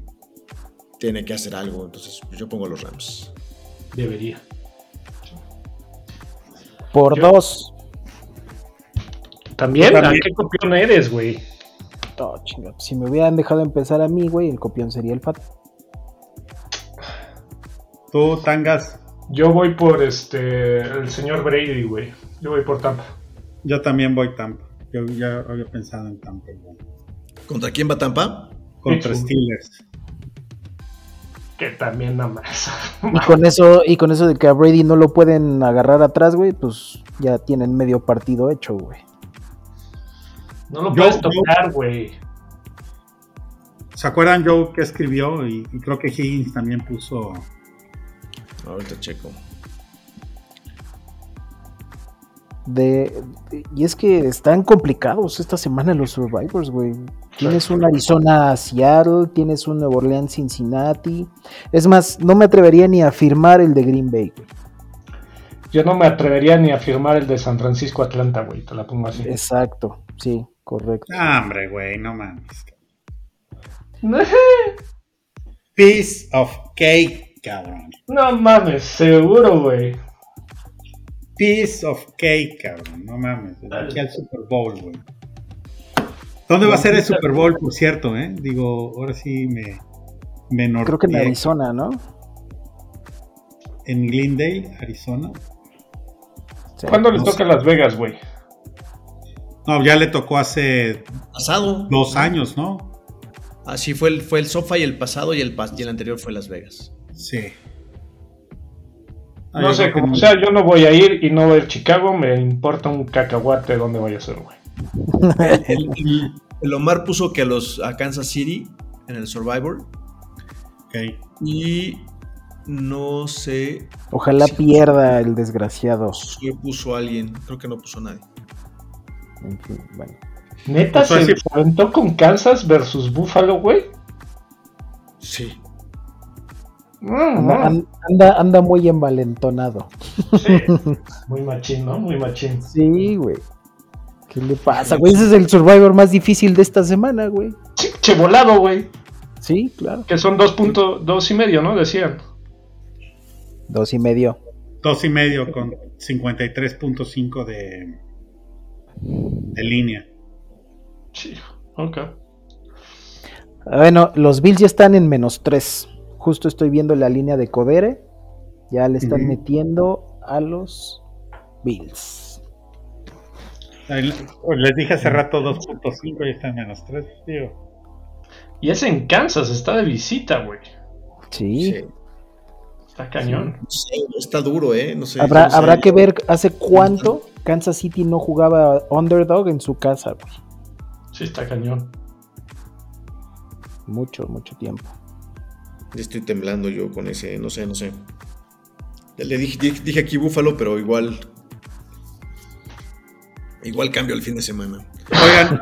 tiene que hacer algo. Entonces, yo pongo los Rams. Debería. Por dos. ¿También? ¿También? ¿A qué copión eres, güey? Si me hubieran dejado empezar a mí, güey, el copión sería el Fat. Tú, Tangas. Yo voy por este el señor Brady, güey. Yo voy por Tampa. Yo también voy Tampa. Yo ya había pensado en Tampa. ¿Contra quién va Tampa? Contra Steelers. Que también nada más. y con eso, y con eso de que a Brady no lo pueden agarrar atrás, güey, pues ya tienen medio partido hecho, güey. No lo puedes tocar, güey. ¿Se acuerdan Joe que escribió? Y, creo que Higgins también puso. Ahorita checo. De, de- y es que están complicados esta semana los Survivors, güey. Tienes un Arizona Seattle, tienes un Nuevo Orleans Cincinnati. Es más, no me atrevería ni a firmar el de Green Bay. güey. Yo no me atrevería ni a firmar el de San Francisco Atlanta, güey. Te la pongo así. Exacto, sí, correcto. Ah, hombre, güey, no mames. Piece of cake, cabrón. No mames, seguro, güey. Piece of cake, cabrón. No mames. de Aquí al Super Bowl, güey. ¿Dónde va a ser el Super Bowl, por cierto, eh? Digo, ahora sí me, me Creo que en. Arizona, ¿no? En Glendale, Arizona. Sí. ¿Cuándo le no toca a Las Vegas, güey? No, ya le tocó hace Pasado. dos años, ¿no? Así fue el, fue el SoFi el pasado y el, pas- y el anterior fue Las Vegas. Sí. No sé, como no. sea, yo no voy a ir y no voy a ir a Chicago. Me importa un cacahuate dónde vaya a ser, güey. El- el- El Omar puso que a los a Kansas City en el Survivor ok. y no sé Ojalá pierda el desgraciado. si puso alguien, creo que no puso nadie. En fin, bueno. Neta, O sea, se sí. aventó con Kansas versus Buffalo, güey. Sí. Anda, an- anda, anda muy envalentonado. Sí. Muy machín, ¿no? Muy machín. Sí, güey. ¿Qué le pasa, güey? Ese es el Survivor más difícil de esta semana, güey. Che, che volado, güey. Sí, claro. Que son dos puntos, dos y medio, ¿no? Decían. Dos y medio. Dos y medio con 53.5 de, de línea. Sí. Ok. Ah, Bueno, los Bills ya están en menos tres. Justo estoy viendo la línea de Codere. Ya le están metiendo a los Bills. Le- Les dije hace rato 2.5 y está en menos 3, tío. Y es en Kansas, está de visita, güey. Sí. Sí. Está cañón. No sé, está duro, ¿eh? No sé. Habrá, no sé. habrá que ver hace cuánto Kansas City no jugaba underdog en su casa, güey. Sí, está cañón. Mucho, mucho tiempo. Ya estoy temblando yo con ese, no sé, no sé. Ya le dije, dije, dije aquí Búfalo, pero igual. Igual cambio el fin de semana. Oigan,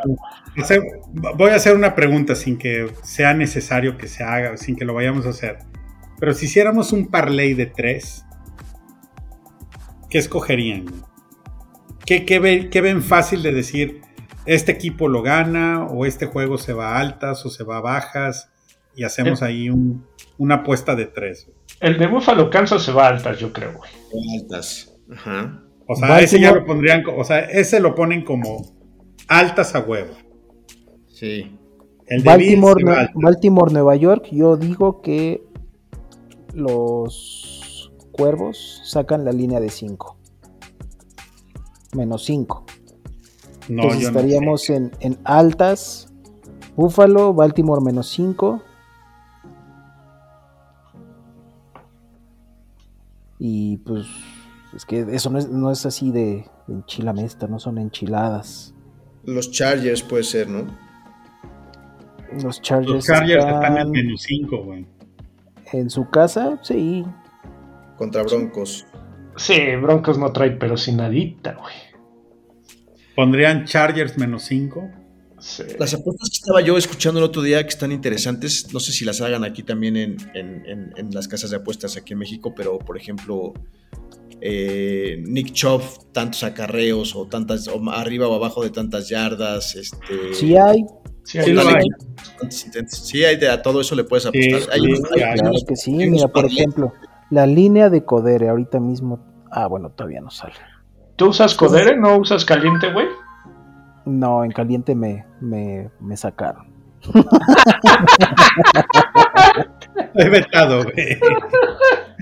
voy a hacer una pregunta sin que sea necesario que se haga, sin que lo vayamos a hacer. Pero si hiciéramos un parlay de tres, ¿qué escogerían? ¿Qué, qué ve- qué ven fácil de decir? Este equipo lo gana, o este juego se va a altas, o se va a bajas, y hacemos ahí un- una apuesta de tres. El de Buffalo Kansas se va a altas, yo creo. Altas. Ajá. O sea, ese ya lo pondrían, o sea, ese lo ponen como altas a huevo. Sí. El de Bills Baltimore. Baltimore, Nueva York, yo digo que los cuervos sacan la línea de 5. Menos 5. No, Entonces yo no sé. estaríamos en, en altas. Buffalo, Baltimore menos 5. Y pues es que eso no es, no es así de enchilamesta, no son enchiladas. Los Chargers puede ser, ¿no? Los Chargers, Los Chargers están en están menos 5, güey. en su casa, sí. Contra Broncos. Sí, Broncos no trae, pero sin nadita, güey. Pondrían Chargers menos 5. Sí. Las apuestas que estaba yo escuchando el otro día que están interesantes, no sé si las hagan aquí también en, en- en- en las casas de apuestas aquí en México, pero por ejemplo, eh, Nick Chubb, tantos acarreos o tantas, o arriba o abajo de tantas yardas, este, Sí hay, Sí, hay. sí, hay de a todo eso le puedes apostar. Sí, Hay sí, hay hay. claro que sí. Mira, por ejemplo, la línea de Codere ahorita mismo. Ah, bueno, todavía no sale. ¿Tú usas Codere? ¿No usas caliente, güey? No, en caliente me, me, me sacaron. He vetado, güey.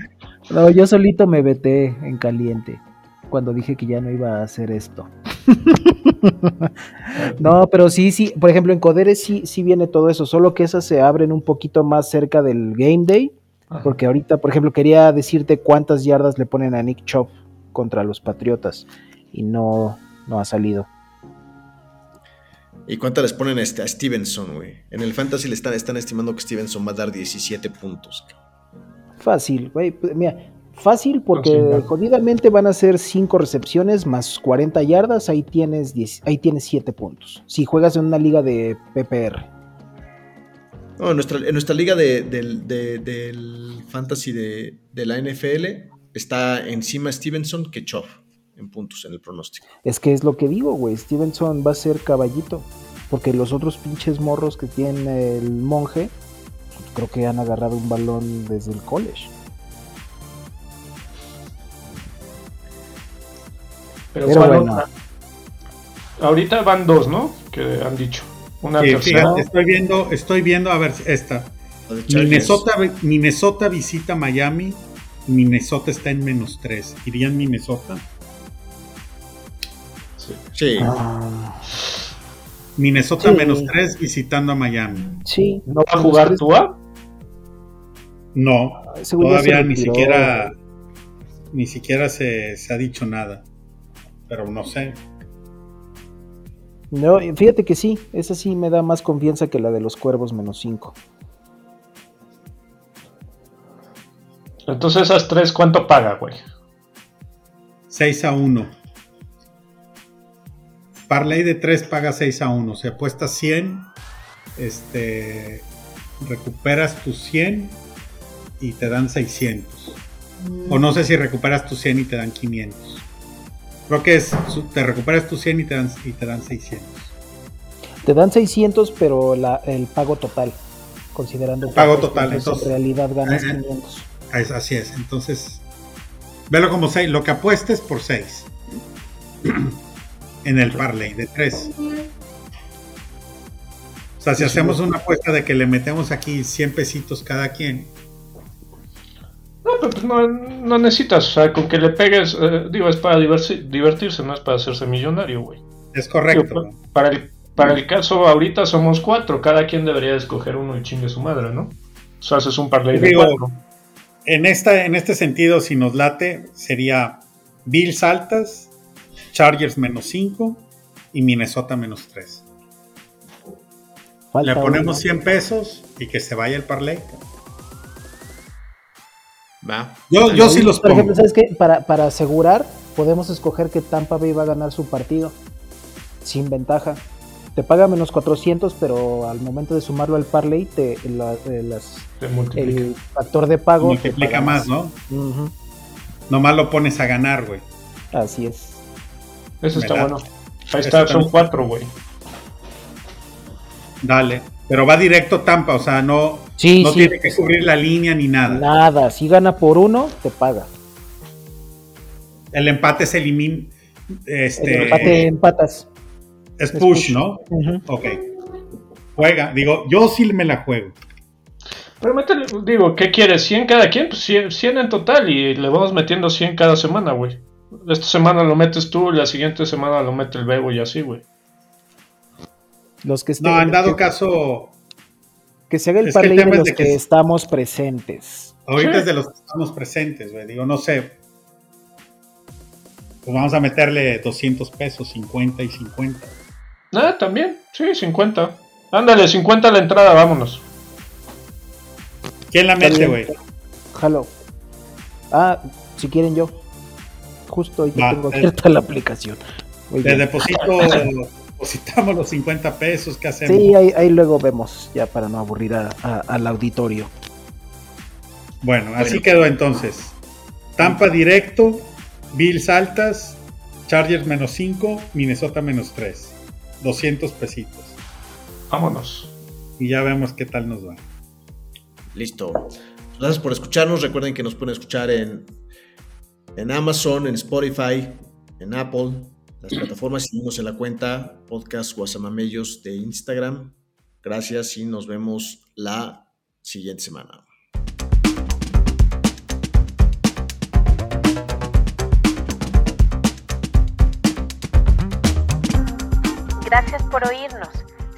No, yo solito me veté en caliente cuando dije que ya no iba a hacer esto. no, pero sí, sí, por ejemplo, en Codere sí, sí viene todo eso, solo que esas se abren un poquito más cerca del game day, Ajá. porque ahorita, por ejemplo, quería decirte cuántas yardas le ponen a Nick Chubb contra los Patriotas y no, no ha salido. ¿Y cuántas les ponen a, este- a Stevenson, güey? En el Fantasy le están, están estimando que Stevenson va a dar 17 puntos. Fácil, güey. pues, Mira, Fácil porque jodidamente van a ser 5 recepciones más 40 yardas, ahí tienes 10, ahí tienes 7 puntos. Si juegas en una liga de PPR. No, en, nuestra, en nuestra liga de, del, de- del fantasy de, de la NFL está encima Stevenson que Chov en puntos en el pronóstico. Es que es lo que digo, güey. Stevenson va a ser caballito. Porque los otros pinches morros que tiene el monje, creo que han agarrado un balón desde el college. Pero, Pero ¿cuál bueno. Ahorita van dos, ¿no? Que han dicho. Una Sí, tercera. fíjate, estoy viendo, estoy viendo, a ver, esta. Minnesota, Minnesota visita Miami. Minnesota está en menos 3. ¿Irían Minnesota? Sí. Ah, Minnesota Sí. menos 3 visitando a Miami. sí. ¿No va a jugar Tua? No, Ese güey ya se todavía ni siquiera ni siquiera se, se ha dicho nada. Pero no sé. No, fíjate que sí, esa sí me da más confianza que la de los cuervos menos 5. Entonces esas tres, ¿cuánto paga, güey? 6 a 1. Parley de 3 paga 6 a 1. Se apuesta 100. Este. Recuperas tus 100 y te dan 600. O no sé si recuperas tus 100 y te dan 500. Creo que es. Te recuperas tus 100 y te dan, y te dan 600. Te dan 600, pero la, el pago total, considerando El pago que total, entonces- en realidad ganas Ajá. 500. Es- así es. Entonces. Velo como 6. Lo que apuestes por 6. En el parlay de 3. O sea, si hacemos una apuesta de que le metemos aquí 100 pesitos cada quien. No, pero pues no, no necesitas, o sea, con que le pegues, eh, digo, es para divertirse, no es para hacerse millonario, güey. Es correcto. Digo, para, el, para el caso ahorita somos cuatro, cada quien debería escoger uno y chingue su madre, ¿no? O sea, haces un parlay de cuatro. En, esta, en este sentido, si nos late, sería Bills altas, Chargers menos 5 y Minnesota menos 3. Falta Le ponemos uno. 100 pesos y que se vaya el parlay. Va. Yo, yo sí los Por ejemplo. ¿sabes qué? Para, para asegurar, podemos escoger que Tampa Bay va a ganar su partido sin ventaja. Te paga menos 400, pero al momento de sumarlo al parlay, te, la- eh, las- Te el factor de pago te Multiplica más, ¿no? Ujú, Nomás lo pones a ganar, güey. Así es. Eso está bueno. Ahí está, son también. cuatro, güey. Dale. Pero va directo Tampa, o sea, no, Sí, no sí. tiene que cubrir la línea ni nada. Nada, si gana por uno, te paga. El empate se elimina. El Este, empate empatas. es es push, push. ¿no? Ok. Juega. Digo, yo sí me la juego. Pero métele, digo, ¿qué quieres? ¿100 cada quien? Pues 100, 100 en total y le vamos metiendo 100 cada semana, güey. Esta semana lo metes tú, la siguiente semana lo mete el Bebo y así, güey. Los que estén- No, en dado que, caso, que se haga el parlay de los de que, que- estamos presentes. ahorita Sí. es de los que estamos presentes, güey. Digo, no sé. Pues vamos a meterle 200 pesos, 50 y 50. Ah, también, sí, 50. Ándale, 50 la entrada, vámonos. ¿Quién la mete, güey? Jalo. Ah, si quieren yo. Justo hoy que Va, tengo eh. abierta la aplicación. Muy Le bien. deposito, depositamos los 50 pesos, ¿qué hacemos? Sí, ahí, ahí luego vemos, ya para no aburrir a- a- al auditorio. Bueno, así Bueno. quedó entonces. Tampa directo, Bills altas, Chargers menos 5, Minnesota menos 3. 200 pesitos. Vámonos. Y ya vemos qué tal nos va. Listo. Gracias por escucharnos. Recuerden que nos pueden escuchar en, en Amazon, en Spotify, en Apple, las plataformas. Seguimos en la cuenta Podcast Guasamamellos de Instagram. Gracias y nos vemos la siguiente semana. Gracias por oírnos.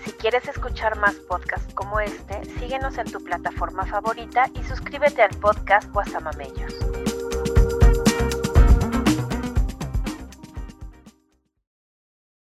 Si quieres escuchar más podcasts como este, síguenos en tu plataforma favorita y suscríbete al podcast Guasamamellos.